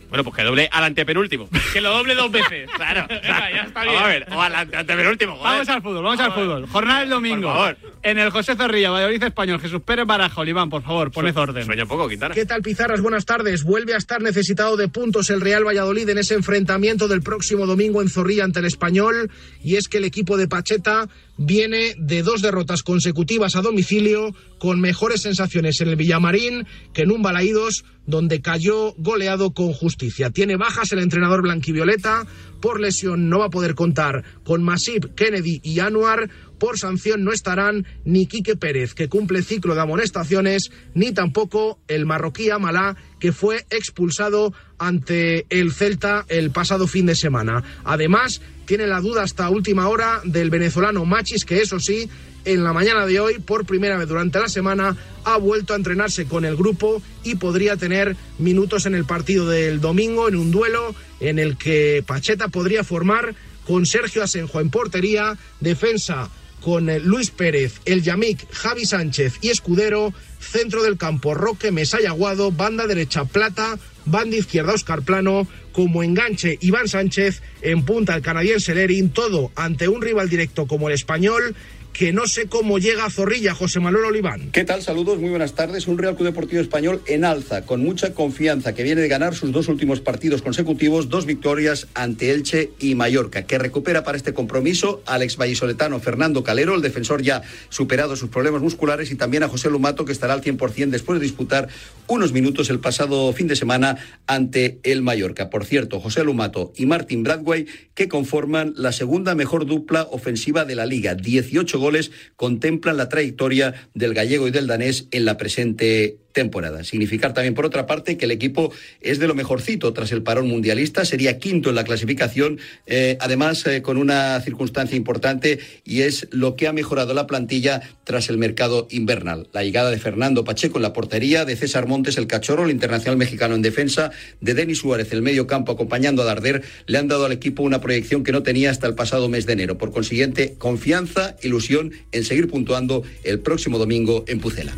Bueno, pues que doble al antepenúltimo. (laughs) Que lo doble dos veces. (laughs) Claro, Venga, ya está bien. Vamos a ver, o al ante- antepenúltimo, joder. Vamos al fútbol, vamos al fútbol. Jornada del domingo. Por favor. En el José Zorrilla, Valladolid Español, Jesús Pérez Baraja, Oliván, por favor, poned orden. Sueño poco, Quintana. ¿Qué tal, Pizarras? Buenas tardes. Vuelve a estar necesitado de puntos el Real Valladolid en ese enfrentamiento del próximo domingo en Zorrilla ante el Español. Y es que el equipo de Pacheta viene de dos derrotas consecutivas a domicilio, con mejores sensaciones en el Villamarín que en un Balaídos, donde cayó goleado con justicia. Tiene bajas el entrenador blanquivioleta. Por lesión no va a poder contar con Masip, Kennedy y Anuar. Por sanción no estarán ni Quique Pérez, que cumple ciclo de amonestaciones, ni tampoco el marroquí Amalá, que fue expulsado ante el Celta el pasado fin de semana. Además, tiene la duda hasta última hora del venezolano Machis, que eso sí, en la mañana de hoy, por primera vez durante la semana, ha vuelto a entrenarse con el grupo y podría tener minutos en el partido del domingo, en un duelo en el que Pacheta podría formar con Sergio Asenjo en portería, defensa con Luis Pérez, El Yamik, Javi Sánchez y Escudero, centro del campo Roque Mesaya Aguado, banda derecha Plata, banda izquierda Oscar Plano, como enganche Iván Sánchez, en punta el canadiense Lerin, todo ante un rival directo como el español que no sé cómo llega a Zorrilla, José Manuel Oliván. ¿Qué tal? Saludos, muy buenas tardes. Un Real Club Deportivo Español en alza, con mucha confianza, que viene de ganar sus dos últimos partidos consecutivos, dos victorias ante Elche y Mallorca, que recupera para este compromiso al ex vallisoletano Fernando Calero, el defensor ya superado sus problemas musculares, y también a José Lumato, que estará al 100% después de disputar unos minutos el pasado fin de semana ante el Mallorca. Por cierto, José Lumato y Martin Bradway, que conforman la segunda mejor dupla ofensiva de la liga. 18 goles contemplan la trayectoria del gallego y del danés en la presente temporada. Significar también, por otra parte, que el equipo es de lo mejorcito tras el parón mundialista, sería quinto en la clasificación, eh, además eh, con una circunstancia importante y es lo que ha mejorado la plantilla tras el mercado invernal. La llegada de Fernando Pacheco en la portería, de César Montes el cachorro, el internacional mexicano en defensa, de Denis Suárez el medio campo acompañando a Darder, le han dado al equipo una proyección que no tenía hasta el pasado mes de enero. Por consiguiente, confianza, ilusión en seguir puntuando el próximo domingo en Pucela.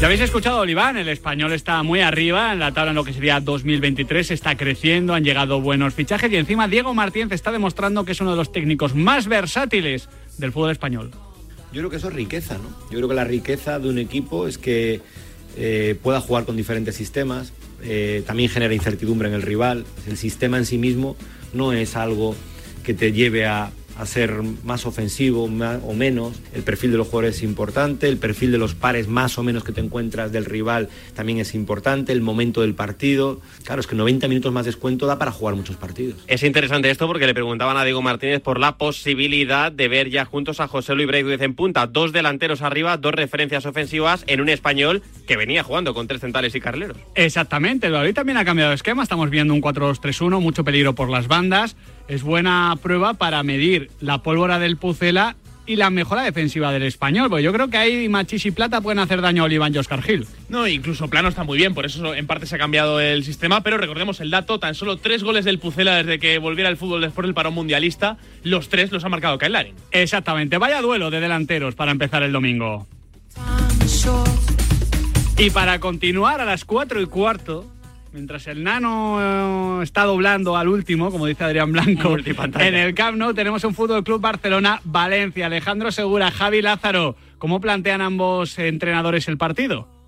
Ya habéis escuchado, Oliván, el español está muy arriba en la tabla en lo que sería 2023, está creciendo, han llegado buenos fichajes y encima Diego Martínez está demostrando que es uno de los técnicos más versátiles del fútbol español. Yo creo que eso es riqueza, ¿no? Yo creo que la riqueza de un equipo es que eh, pueda jugar con diferentes sistemas, eh, también genera incertidumbre en el rival. El sistema en sí mismo no es algo que te lleve a, a ser más ofensivo o menos. El perfil de los jugadores es importante, el perfil de los pares más o menos que te encuentras del rival también es importante, el momento del partido. Claro, es que 90 minutos más descuento da para jugar muchos partidos. Es interesante esto porque le preguntaban a Diego Martínez por la posibilidad de ver ya juntos a José Luis Breguez en punta. Dos delanteros arriba, dos referencias ofensivas en un español que venía jugando con tres centrales y carleros. Exactamente, el Valladolid también ha cambiado de esquema, estamos viendo un 4-2-3-1, mucho peligro por las bandas. Es buena prueba para medir la pólvora del Pucela y la mejora defensiva del español. Porque yo creo que ahí Machis y Plata pueden hacer daño a Oliván y Oscar Gil. No, incluso Plano está muy bien, por eso en parte se ha cambiado el sistema, pero recordemos el dato, tan solo tres goles del Pucela desde que volviera el fútbol después del parón mundialista, los tres los ha marcado Kyle Larin. Exactamente, vaya duelo de delanteros para empezar el domingo. Y para continuar a las 4 y cuarto, mientras el nano eh, está doblando al último, como dice Adrián Blanco, (laughs) en el Camp Nou tenemos un Fútbol Club Barcelona Valencia. Alejandro Segura, Javi Lázaro, ¿cómo plantean ambos entrenadores el partido?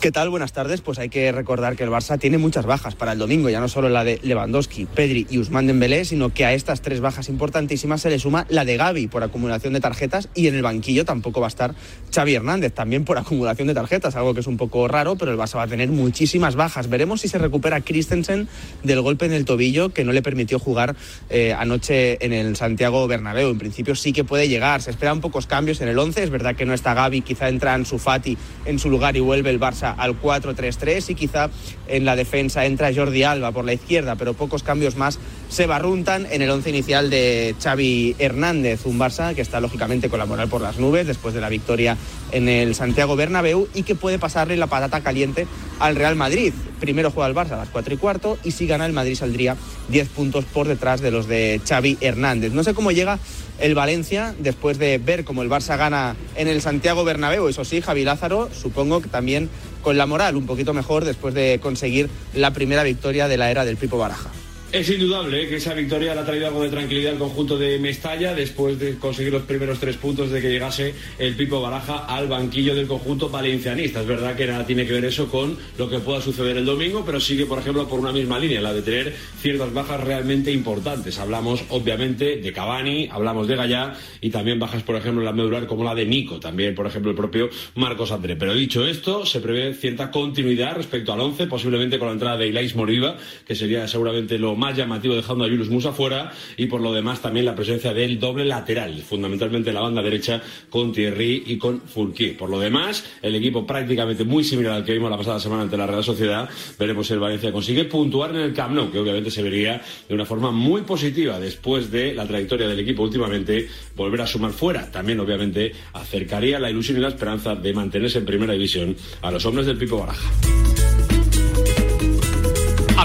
¿Qué tal? Buenas tardes. Pues hay que recordar que el Barça tiene muchas bajas para el domingo, ya no solo la de Lewandowski, Pedri y Usman Dembélé, sino que a estas tres bajas importantísimas se le suma la de Gaby por acumulación de tarjetas y en el banquillo tampoco va a estar Xavi Hernández, también por acumulación de tarjetas, algo que es un poco raro, pero el Barça va a tener muchísimas bajas. Veremos si se recupera Christensen del golpe en el tobillo que no le permitió jugar eh, anoche en el Santiago Bernabéu. En principio sí que puede llegar, se esperan pocos cambios en el 11, es verdad que no está Gaby, quizá entra Ansu Fati en su lugar y vuelve el Barça al 4-3-3 y quizá en la defensa entra Jordi Alba por la izquierda, pero pocos cambios más se barruntan en el once inicial de Xavi Hernández, un Barça que está lógicamente con la moral por las nubes después de la victoria en el Santiago Bernabéu y que puede pasarle la patata caliente al Real Madrid. Primero juega el Barça a las 4 y cuarto y si gana el Madrid saldría 10 puntos por detrás de los de Xavi Hernández. No sé cómo llega el Valencia después de ver cómo el Barça gana en el Santiago Bernabéu. Eso sí, Javi Lázaro, supongo que también con la moral un poquito mejor después de conseguir la primera victoria de la era del Pipo Baraja. Es indudable ¿eh? que esa victoria le ha traído algo de tranquilidad al conjunto de Mestalla después de conseguir los primeros tres puntos de que llegase el Pipo Baraja al banquillo del conjunto valencianista. Es verdad que nada tiene que ver eso con lo que pueda suceder el domingo, pero sigue, por ejemplo, por una misma línea, la de tener ciertas bajas realmente importantes. Hablamos, obviamente, de Cavani, hablamos de Gallá y también bajas, por ejemplo, la medular como la de Nico, también, por ejemplo, el propio Marcos André. Pero dicho esto, se prevé cierta continuidad respecto al 11, posiblemente con la entrada de Ilais Moriva, que sería seguramente lo más llamativo dejando a Yunus Musa fuera y por lo demás también la presencia del doble lateral, fundamentalmente en la banda derecha con Thierry y con Fourquier. Por lo demás, el equipo prácticamente muy similar al que vimos la pasada semana ante la Real Sociedad. Veremos si el Valencia consigue puntuar en el Camp Nou, que obviamente se vería de una forma muy positiva después de la trayectoria del equipo últimamente, volver a sumar fuera. También, obviamente, acercaría la ilusión y la esperanza de mantenerse en primera división a los hombres del Pipo Baraja.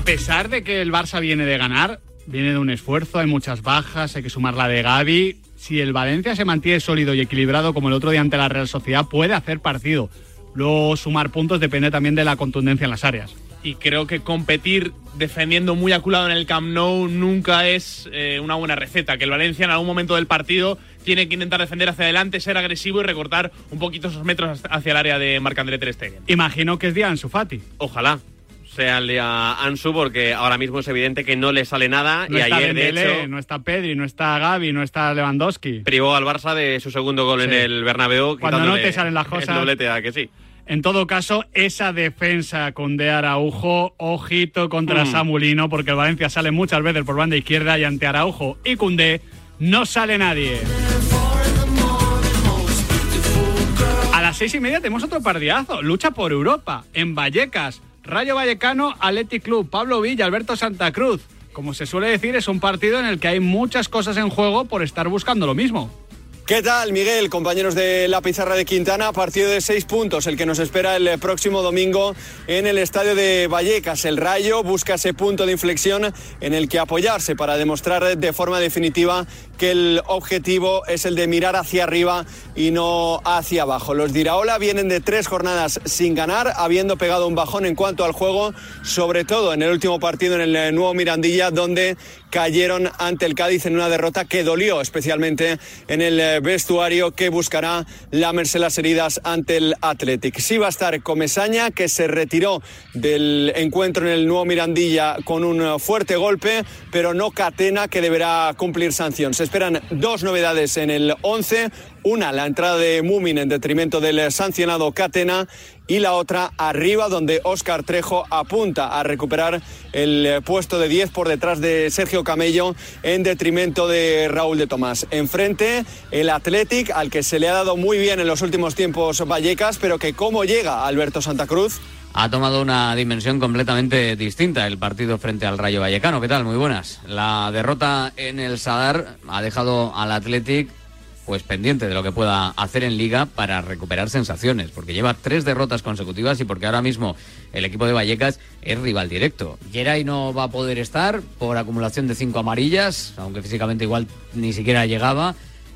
A pesar de que el Barça viene de ganar, viene de un esfuerzo, hay muchas bajas, hay que sumar la de Gaby. Si el Valencia se mantiene sólido y equilibrado como el otro día ante la Real Sociedad, puede hacer partido. Luego sumar puntos depende también de la contundencia en las áreas. Y creo que competir defendiendo muy aculado en el Camp Nou nunca es eh, una buena receta. Que el Valencia en algún momento del partido tiene que intentar defender hacia adelante, ser agresivo y recortar un poquito esos metros hacia el área de Marc-André Ter Stegen. Imagino que es día Ansu Fati. Ojalá sea el día Ansu, porque ahora mismo es evidente que no le sale nada. No y está ayer, de hecho, no está Pedri, no está Gaby, no está Lewandowski. privó al Barça de su segundo gol en el Bernabéu. Cuando no te salen las cosas. El doblete, ¿a que sí? En todo caso, esa defensa con De Araujo, ojito contra Mm. Samulino, porque el Valencia sale muchas veces por banda izquierda y ante Araujo y Cundé no sale nadie. A las seis y media tenemos otro partidazo. Lucha por Europa. En Vallecas. Rayo Vallecano, Athletic Club, Pablo Villa, Alberto Santa Cruz. Como se suele decir, es un partido en el que hay muchas cosas en juego por estar buscando lo mismo. ¿Qué tal, Miguel? Compañeros de la pizarra de Quintana, partido de seis puntos, el que nos espera el próximo domingo en el estadio de Vallecas. El Rayo busca ese punto de inflexión en el que apoyarse para demostrar de forma definitiva que el objetivo es el de mirar hacia arriba y no hacia abajo. Los de Iraola vienen de tres jornadas sin ganar, habiendo pegado un bajón en cuanto al juego, sobre todo en el último partido en el nuevo Mirandilla, donde cayeron ante el Cádiz en una derrota que dolió especialmente en el eh, vestuario que buscará lamerse las heridas ante el Athletic. Sí va a estar Comesaña, que se retiró del encuentro en el nuevo Mirandilla con un eh, fuerte golpe, pero no Catena, que deberá cumplir sanción. Se esperan dos novedades en el 11. Una, la entrada de Mumin en detrimento del sancionado Catena y la otra arriba donde Óscar Trejo apunta a recuperar el eh, puesto de 10 por detrás de Sergio Camello en detrimento de Raúl de Tomás. Enfrente el Athletic al que se le ha dado muy bien en los últimos tiempos Vallecas, pero que cómo llega Alberto Santa Cruz. ha tomado una dimensión completamente distinta el partido frente al Rayo Vallecano. ¿Qué tal? Muy buenas. La derrota en el Sadar ha dejado al Athletic pues pendiente de lo que pueda hacer en liga para recuperar sensaciones, porque lleva tres derrotas consecutivas y porque ahora mismo el equipo de Vallecas es rival directo. Geray no va a poder estar por acumulación de cinco amarillas, aunque físicamente igual ni siquiera llegaba.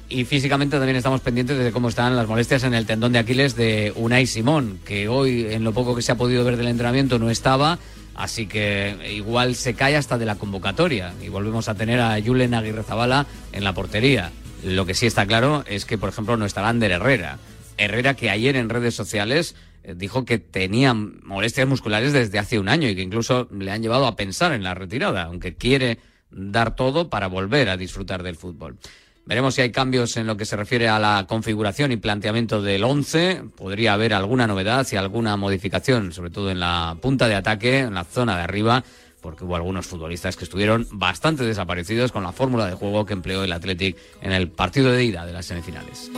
Y físicamente también estamos pendientes de cómo están las molestias en el tendón de Aquiles de Unai Simón, que hoy, en lo poco que se ha podido ver del entrenamiento, no estaba. Así que igual se cae hasta de la convocatoria y volvemos a tener a Julen Aguirre Zabala en la portería. Lo que sí está claro es que, por ejemplo, no está Ander Herrera. Herrera que ayer en redes sociales eh, dijo que tenía molestias musculares desde hace un año y que incluso le han llevado a pensar en la retirada, aunque quiere dar todo para volver a disfrutar del fútbol. Veremos si hay cambios en lo que se refiere a la configuración y planteamiento del 11. Podría haber alguna novedad y alguna modificación, sobre todo en la punta de ataque, en la zona de arriba, porque hubo algunos futbolistas que estuvieron bastante desaparecidos con la fórmula de juego que empleó el Athletic en el partido de ida de las semifinales.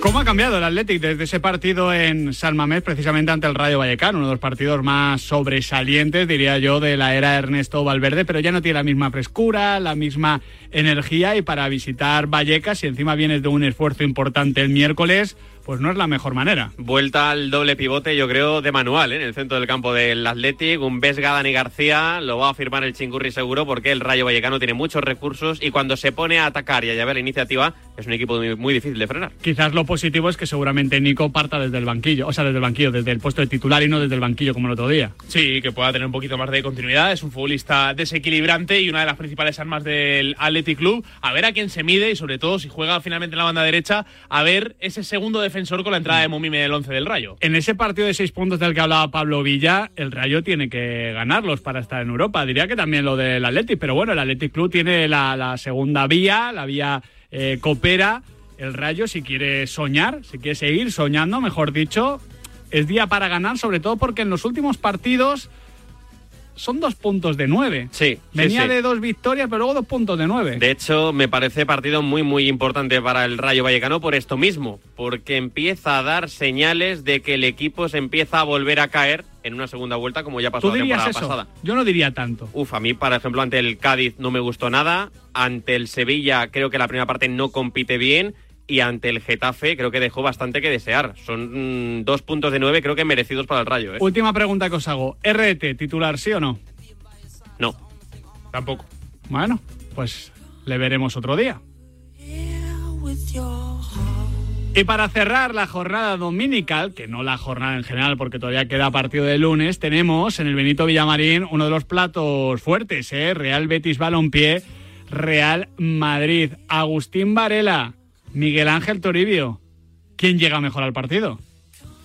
¿Cómo ha cambiado el Athletic desde ese partido en San Mamés, precisamente ante el Rayo Vallecano? Uno de los partidos más sobresalientes, diría yo, de la era Ernesto Valverde, pero ya no tiene la misma frescura, la misma energía y para visitar Vallecas, si encima vienes de un esfuerzo importante el miércoles, pues no es la mejor manera. Vuelta al doble pivote, yo creo, de manual, ¿eh? en el centro del campo del Athletic. Un Vesga, Dani García, lo va a firmar el Chingurri seguro porque el Rayo Vallecano tiene muchos recursos y cuando se pone a atacar y a llevar la iniciativa, es un equipo muy, muy difícil de frenar. Quizás lo positivo es que seguramente Nico parta desde el banquillo, o sea, desde el banquillo, desde el puesto de titular y no desde el banquillo como el otro día. Sí, que pueda tener un poquito más de continuidad. Es un futbolista desequilibrante y una de las principales armas del Athletic Club. A ver a quién se mide y sobre todo si juega finalmente en la banda derecha, a ver ese segundo con la entrada de Mumime del 11 del Rayo. En ese partido de seis puntos del que hablaba Pablo Villa, el Rayo tiene que ganarlos para estar en Europa. Diría que también lo del Athletic, pero bueno, el Athletic Club tiene la, la segunda vía, la vía eh, coopera. El Rayo, si quiere soñar, si quiere seguir soñando, mejor dicho, es día para ganar, sobre todo porque en los últimos partidos son dos puntos de nueve. Sí. sí, Venía sí. de dos victorias, pero luego dos puntos de nueve. De hecho, me parece partido muy, muy importante para el Rayo Vallecano por esto mismo, porque empieza a dar señales de que el equipo se empieza a volver a caer en una segunda vuelta, como ya pasó ¿Tú la dirías temporada eso? pasada. Yo no diría tanto. Uf, a mí, por ejemplo, ante el Cádiz no me gustó nada, ante el Sevilla creo que la primera parte no compite bien y ante el Getafe creo que dejó bastante que desear. Son mm, dos puntos de nueve creo que merecidos para el Rayo. ¿eh? Última pregunta que os hago. ¿RT titular sí o no? No. Tampoco. Bueno, pues le veremos otro día. Y para cerrar la jornada dominical, que no la jornada en general porque todavía queda partido de lunes, tenemos en el Benito Villamarín uno de los platos fuertes, ¿eh? Real Betis Balompié, Real Madrid. Agustín Varela, Miguel Ángel Toribio. ¿Quién llega mejor al partido?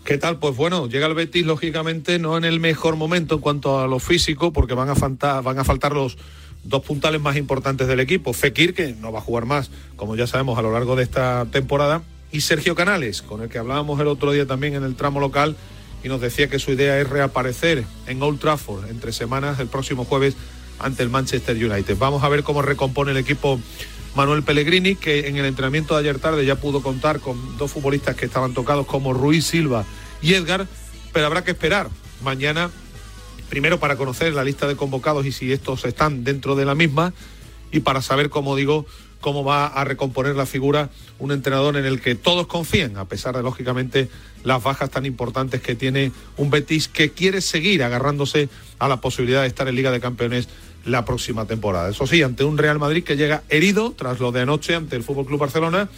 ¿Qué tal? Pues bueno, llega el Betis, lógicamente, no en el mejor momento en cuanto a lo físico, porque van a, faltar, van a faltar los dos puntales más importantes del equipo. Fekir, que no va a jugar más, como ya sabemos, a lo largo de esta temporada, y Sergio Canales, con el que hablábamos el otro día también en el tramo local, y nos decía que su idea es reaparecer en Old Trafford entre semanas el próximo jueves ante el Manchester United. Vamos a ver cómo recompone el equipo Manuel Pellegrini, que en el entrenamiento de ayer tarde ya pudo contar con dos futbolistas que estaban tocados como Ruiz Silva y Edgar, pero habrá que esperar mañana, primero para conocer la lista de convocados y si estos están dentro de la misma, y para saber, como digo, cómo va a recomponer la figura un entrenador en el que todos confían, a pesar de, lógicamente, las bajas tan importantes que tiene un Betis que quiere seguir agarrándose a la posibilidad de estar en Liga de Campeones la próxima temporada. Eso sí, ante un Real Madrid que llega herido tras lo de anoche ante el Fútbol Club Barcelona,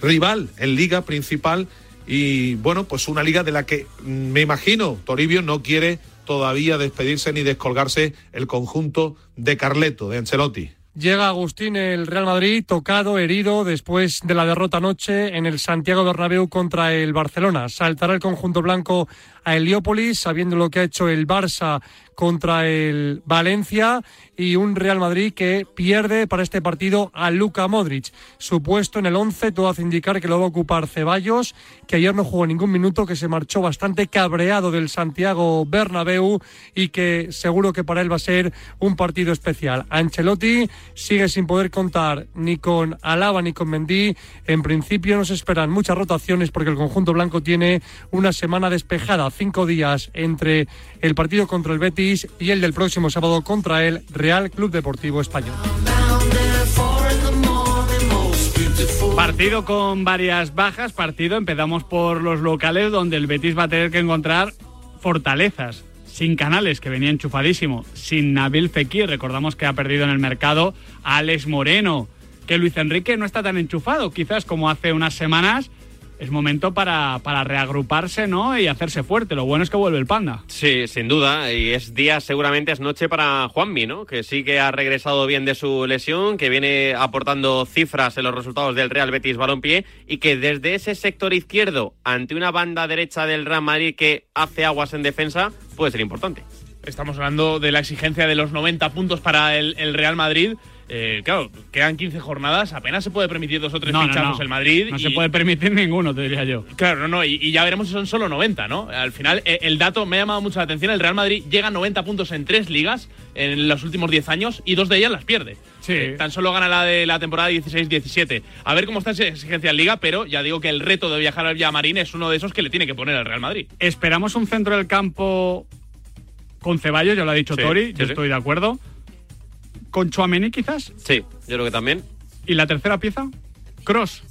rival en Liga principal y bueno, pues una liga de la que mm, me imagino Toribio no quiere todavía despedirse ni descolgarse el conjunto de Carleto, de Ancelotti. Llega Agustín el Real Madrid tocado, herido después de la derrota anoche en el Santiago Bernabéu contra el Barcelona. Saltará el conjunto blanco a Heliópolis sabiendo lo que ha hecho el Barça contra el Valencia y un Real Madrid que pierde para este partido a Luka Modric. Su puesto en el 11 todo hace indicar que lo va a ocupar Ceballos, que ayer no jugó ningún minuto, que se marchó bastante cabreado del Santiago Bernabéu y que seguro que para él va a ser un partido especial. Ancelotti sigue sin poder contar ni con Alaba ni con Mendy. En principio nos esperan muchas rotaciones porque el conjunto blanco tiene una semana despejada, cinco días entre el partido contra el Betis y el del próximo sábado contra el Real Club Deportivo Español. Partido con varias bajas, partido empezamos por los locales donde el Betis va a tener que encontrar fortalezas. Sin Canales, que venía enchufadísimo, sin Nabil Fekir, recordamos que ha perdido en el mercado a Alex Moreno, que Luis Enrique no está tan enchufado, quizás como hace unas semanas. Es momento para, para reagruparse, ¿no? Y hacerse fuerte. Lo bueno es que vuelve el panda. Sí, sin duda. Y es día, seguramente es noche para Juanmi, ¿no? Que sí que ha regresado bien de su lesión, que viene aportando cifras en los resultados del Real Betis Balompié y que desde ese sector izquierdo, ante una banda derecha del Real Madrid que hace aguas en defensa, puede ser importante. Estamos hablando de la exigencia de los 90 puntos para el, el Real Madrid. Eh, claro, quedan 15 jornadas, apenas se puede permitir dos o tres No, no, fichazos no. el Madrid. No y- se puede permitir ninguno, te diría yo. Claro, no, no, y, y ya veremos si son solo 90, ¿no? Al final, eh, el dato me ha llamado mucho la atención. El Real Madrid llega a 90 puntos en tres ligas en los últimos 10 años y dos de ellas las pierde. Sí. Eh, tan solo gana la de la temporada 16-17. A ver cómo está esa exigencia en liga, pero ya digo que el reto de viajar al Villamarín es uno de esos que le tiene que poner al Real Madrid. Esperamos un centro del campo con Ceballos, ya lo ha dicho Sí, Tori, sí, yo estoy de acuerdo. Con Chuameni quizás. Sí, yo creo que también. ¿Y la tercera pieza? Cross.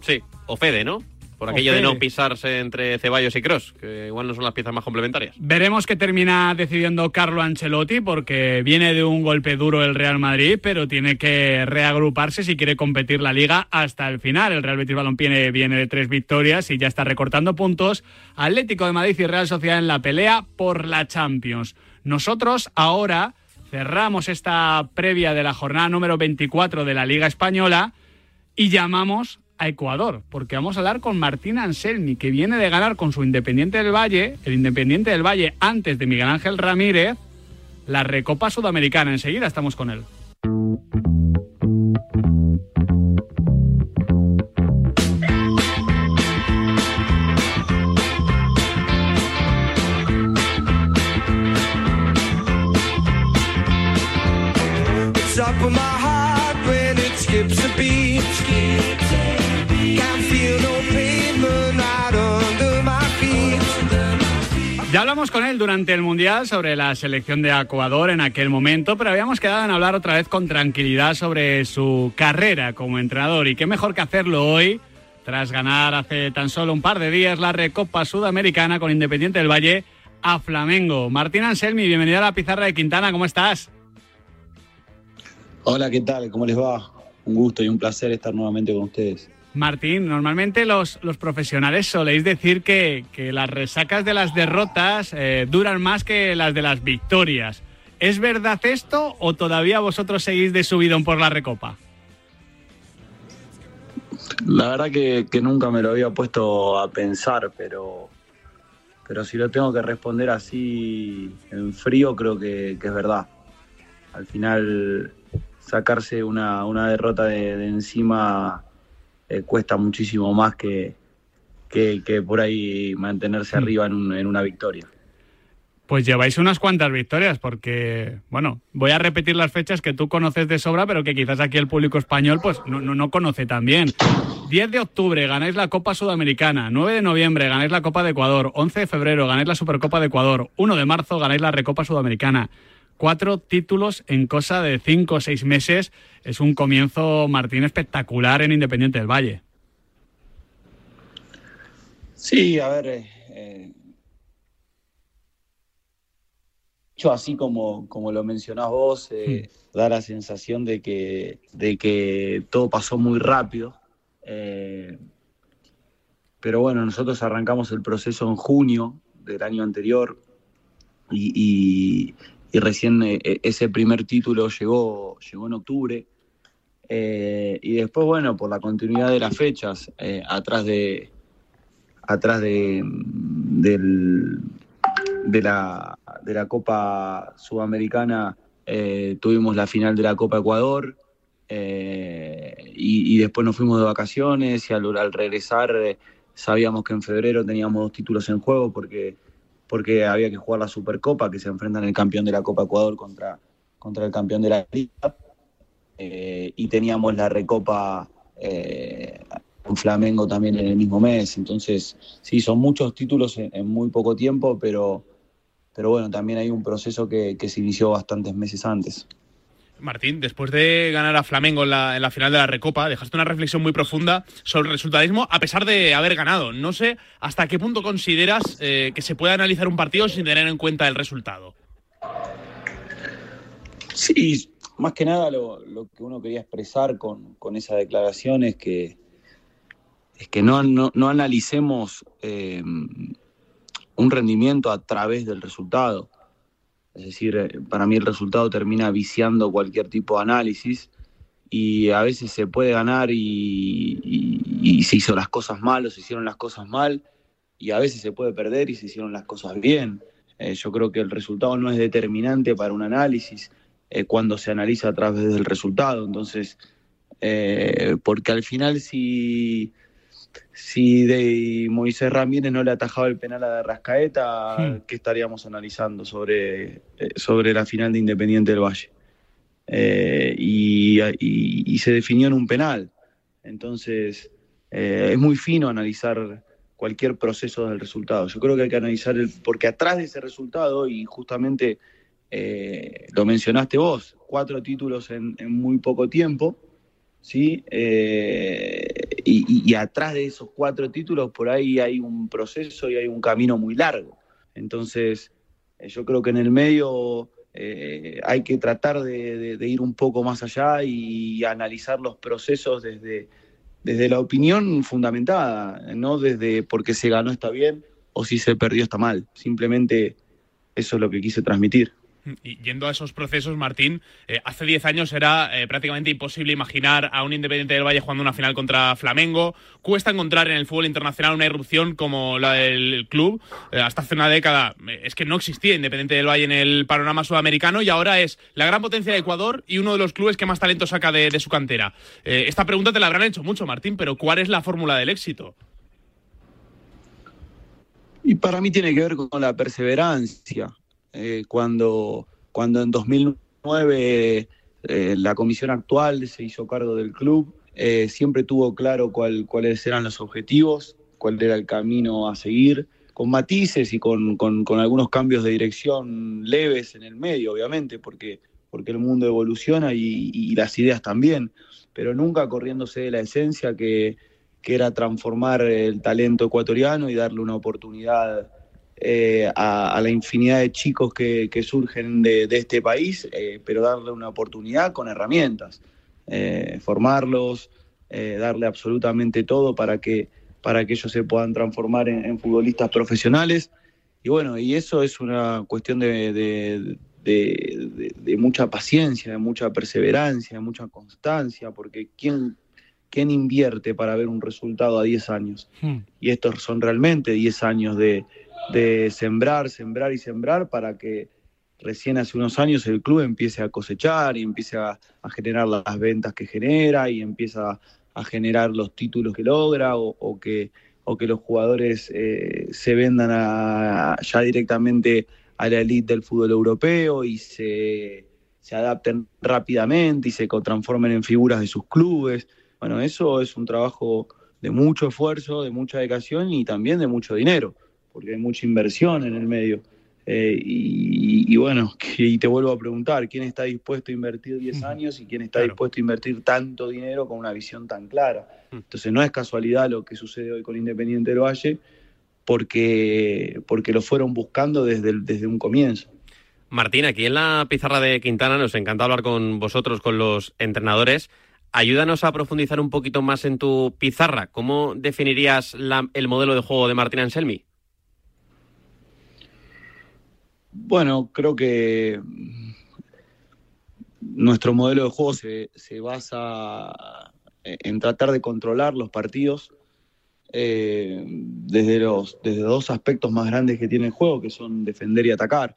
Sí, o Fede, ¿no? Por aquello de no pisarse entre Ceballos y Cross, que igual no son las piezas más complementarias. Veremos qué termina decidiendo Carlo Ancelotti, porque viene de un golpe duro el Real Madrid, pero tiene que reagruparse si quiere competir la liga hasta el final. El Real Betis Balompié viene de tres victorias y ya está recortando puntos. Atlético de Madrid y Real Sociedad en la pelea por la Champions. Nosotros ahora cerramos esta previa de la jornada número 24 de la Liga Española y llamamos a Ecuador, porque vamos a hablar con Martín Anselmi, que viene de ganar con su Independiente del Valle, el Independiente del Valle antes de Miguel Ángel Ramírez, la Recopa Sudamericana. Enseguida estamos con él. Hablamos con él durante el Mundial sobre la selección de Ecuador en aquel momento, pero habíamos quedado en hablar otra vez con tranquilidad sobre su carrera como entrenador. Y qué mejor que hacerlo hoy, tras ganar hace tan solo un par de días la Recopa Sudamericana con Independiente del Valle a Flamengo. Martín Anselmi, bienvenido a la pizarra de Quintana, ¿cómo estás? Hola, ¿qué tal? ¿Cómo les va? Un gusto y un placer estar nuevamente con ustedes. Martín, normalmente los, los profesionales soléis decir que, que las resacas de las derrotas eh, duran más que las de las victorias. ¿Es verdad esto o todavía vosotros seguís de subidón por la recopa? La verdad que, que nunca me lo había puesto a pensar, pero, pero si lo tengo que responder así en frío, creo que, que es verdad. Al final, sacarse una, una derrota de, de encima eh, cuesta muchísimo más que, que, que por ahí mantenerse arriba en, un- en una victoria. Pues lleváis unas cuantas victorias, porque, bueno, voy a repetir las fechas que tú conoces de sobra, pero que quizás aquí el público español pues no, no, no conoce tan bien. 10 de octubre ganáis la Copa Sudamericana, 9 de noviembre ganáis la Copa de Ecuador, 11 de febrero ganáis la Supercopa de Ecuador, 1 de marzo ganáis la Recopa Sudamericana. Cuatro títulos en cosa de cinco o seis meses. Es un comienzo, Martín, espectacular en Independiente del Valle. Sí, a ver, eh, eh, hecho así como, como lo mencionás vos, eh, da la sensación de que, de que todo pasó muy rápido. eh, pero bueno, nosotros arrancamos el proceso en junio del año anterior y, y- y recién eh, ese primer título llegó, llegó en octubre. Eh, y después, bueno, por la continuidad de las fechas, eh, atrás de, atrás de, del- de, la, de la Copa Sudamericana eh, tuvimos la final de la Copa Ecuador eh, y, y después nos fuimos de vacaciones y al, al regresar eh, sabíamos que en febrero teníamos dos títulos en juego porque, porque había que jugar la Supercopa que se enfrentan el campeón de la Copa Ecuador contra, contra el campeón de la Liga eh, y teníamos la Recopa eh, con Flamengo también en el mismo mes. Entonces, sí, son muchos títulos en, en muy poco tiempo, pero, pero bueno, también hay un proceso que, que se inició bastantes meses antes. Martín, después de ganar a Flamengo en la, en la final de la Recopa, dejaste una reflexión muy profunda sobre el resultadismo a pesar de haber ganado. No sé hasta qué punto consideras eh, que se puede analizar un partido sin tener en cuenta el resultado. Sí, más que nada lo, que uno quería expresar con, con esa declaración es que, no analicemos eh, un rendimiento a través del resultado. Es decir, eh, para mí el resultado termina viciando cualquier tipo de análisis y a veces se puede ganar y, se hizo las cosas mal o se hicieron las cosas mal y a veces se puede perder y se hicieron las cosas bien. Eh, yo creo que el resultado no es determinante para un análisis eh, cuando se analiza a través del resultado. Entonces, porque al final si, si de Moisés Ramírez no le atajaba el penal a Rascaeta, Hmm. ¿qué estaríamos analizando sobre, eh, sobre la final de Independiente del Valle? Eh, y, y- y se definió en un penal. Entonces, eh, es muy fino analizar cualquier proceso del resultado. Yo creo que hay que analizar el, porque atrás de ese resultado, y justamente eh, lo mencionaste vos, cuatro títulos en, en muy poco tiempo, ¿sí? Eh, y, atrás de esos cuatro títulos, por ahí hay un proceso y hay un camino muy largo. Entonces, eh, yo creo que en el medio eh, hay que tratar de, de- de ir un poco más allá y analizar los procesos desde, desde la opinión fundamentada, no desde porque se ganó está bien o si se perdió está mal. Simplemente eso es lo que quise transmitir. Y yendo a esos procesos, Martín, eh, hace 10 años era eh, prácticamente imposible imaginar a un Independiente del Valle jugando una final contra Flamengo. Cuesta encontrar en el fútbol internacional una irrupción como la del club. Eh, hasta hace una década es que no existía Independiente del Valle en el panorama sudamericano y ahora es la gran potencia de Ecuador y uno de los clubes que más talento saca de, de su cantera. Esta pregunta te la habrán hecho mucho, Martín, pero ¿cuál es la fórmula del éxito? Y para mí tiene que ver con la perseverancia. Eh, cuando, cuando en 2009 eh, la comisión actual se hizo cargo del club, eh, siempre tuvo claro cuál- cuáles eran los objetivos, cuál era el camino a seguir, con matices y con, con- con algunos cambios de dirección leves en el medio, obviamente, porque, porque el mundo evoluciona y, y las ideas también, pero nunca corriéndose de la esencia que, que era transformar el talento ecuatoriano y darle una oportunidad eh, a, a la infinidad de chicos que, que surgen de, de este país, eh, pero darle una oportunidad con herramientas, eh, formarlos, darle absolutamente todo para que, para que ellos se puedan transformar en, en futbolistas profesionales. Y bueno, y eso es una cuestión de, de- de- mucha paciencia, de mucha perseverancia, de mucha constancia, porque ¿quién, quién invierte para ver un resultado a 10 años? Y estos son realmente 10 años de, de sembrar, sembrar y sembrar para que recién hace unos años el club empiece a cosechar y empiece a, generar las ventas que genera y empieza a generar los títulos que logra o, que, o que los jugadores eh, se vendan ya directamente a la elite del fútbol europeo y se, se adapten rápidamente y se transformen en figuras de sus clubes. Bueno, eso es un trabajo de mucho esfuerzo, de mucha dedicación y también de mucho dinero, porque hay mucha inversión en el medio. Eh, y, y bueno, (laughs) y te vuelvo a preguntar, ¿quién está dispuesto a invertir 10 años y quién está dispuesto a invertir tanto dinero con una visión tan clara? Entonces no es casualidad lo que sucede hoy con Independiente del Valle, porque, porque lo fueron buscando desde, el- desde un comienzo. Martín, aquí en la pizarra de Quintana nos encanta hablar con vosotros, con los entrenadores. Ayúdanos a profundizar un poquito más en tu pizarra. ¿Cómo definirías la- el modelo de juego de Martín Anselmi? Bueno, creo que nuestro modelo de juego se, se basa en tratar de controlar los partidos eh, desde, los, desde dos aspectos más grandes que tiene el juego, que son defender y atacar.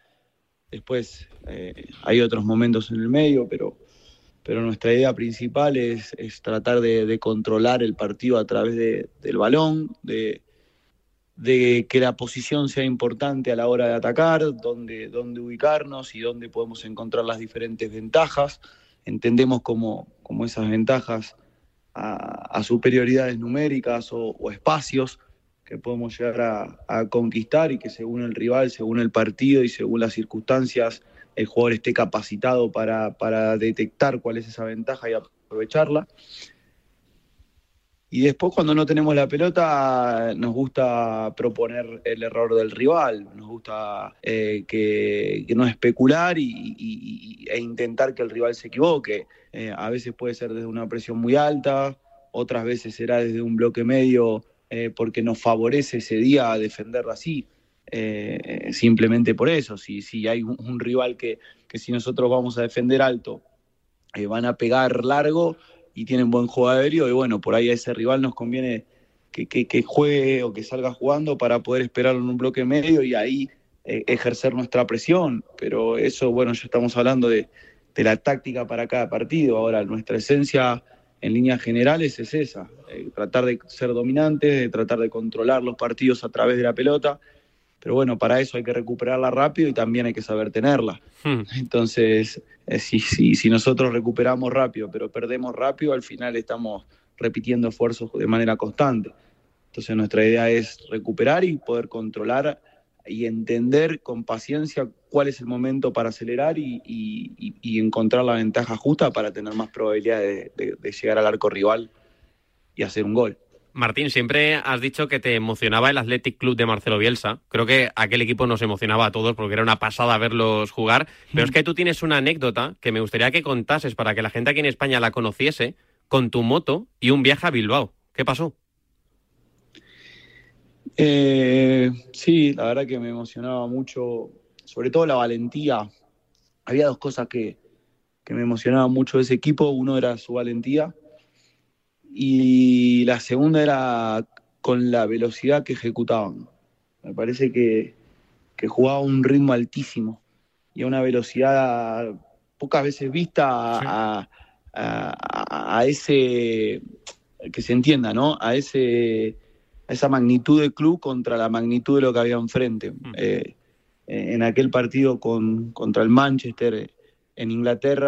Después eh, hay otros momentos en el medio, pero, pero nuestra idea principal es, es tratar de, controlar el partido a través de- del balón, de, de que la posición sea importante a la hora de atacar, dónde, ubicarnos y dónde podemos encontrar las diferentes ventajas. Entendemos como, como esas ventajas a, a superioridades numéricas o, o espacios que podemos llegar a, a conquistar y que según el rival, según el partido y según las circunstancias, el jugador esté capacitado para, para detectar cuál es esa ventaja y aprovecharla. Y después cuando no tenemos la pelota nos gusta proponer el error del rival, nos gusta eh, que, que no especular y, e intentar que el rival se equivoque. Eh, a veces puede ser desde una presión muy alta, otras veces será desde un bloque medio eh, porque nos favorece ese día defenderlo así. Simplemente por eso, si, si hay un, un rival que, que si nosotros vamos a defender alto, van a pegar largo y tienen buen juego aéreo y bueno, por ahí a ese rival nos conviene que, que- juegue o que salga jugando para poder esperarlo en un bloque medio y ahí eh, ejercer nuestra presión. Pero eso, bueno, ya estamos hablando de, de la táctica para cada partido. Ahora, nuestra esencia en líneas generales es esa, eh, tratar de ser dominantes, de tratar de controlar los partidos a través de la pelota. Pero bueno, para eso hay que recuperarla rápido y también hay que saber tenerla. Entonces, eh, si, si, si nosotros recuperamos rápido, pero perdemos rápido, al final estamos repitiendo esfuerzos de manera constante. Entonces, nuestra idea es recuperar y poder controlar y entender con paciencia cuál es el momento para acelerar y, y- y- y encontrar la ventaja justa para tener más probabilidad de, de- de llegar al arco rival y hacer un gol. Martín, siempre has dicho que te emocionaba el Athletic Club de Marcelo Bielsa. Creo que aquel equipo nos emocionaba a todos porque era una pasada verlos jugar. Pero es que tú tienes una anécdota que me gustaría que contases para que la gente aquí en España la conociese con tu moto y un viaje a Bilbao. ¿Qué pasó? Eh, sí, la verdad que me emocionaba mucho, sobre todo la valentía. Había dos cosas que, que me emocionaban mucho de ese equipo. Uno era su valentía y la segunda era con la velocidad que ejecutaban. Me parece que, que jugaba a un ritmo altísimo y a una velocidad pocas veces vista a, a- a- a ese, que se entienda, ¿no? A ese a esa magnitud de club contra la magnitud de lo que había enfrente. Eh, en aquel partido con, contra el Manchester en Inglaterra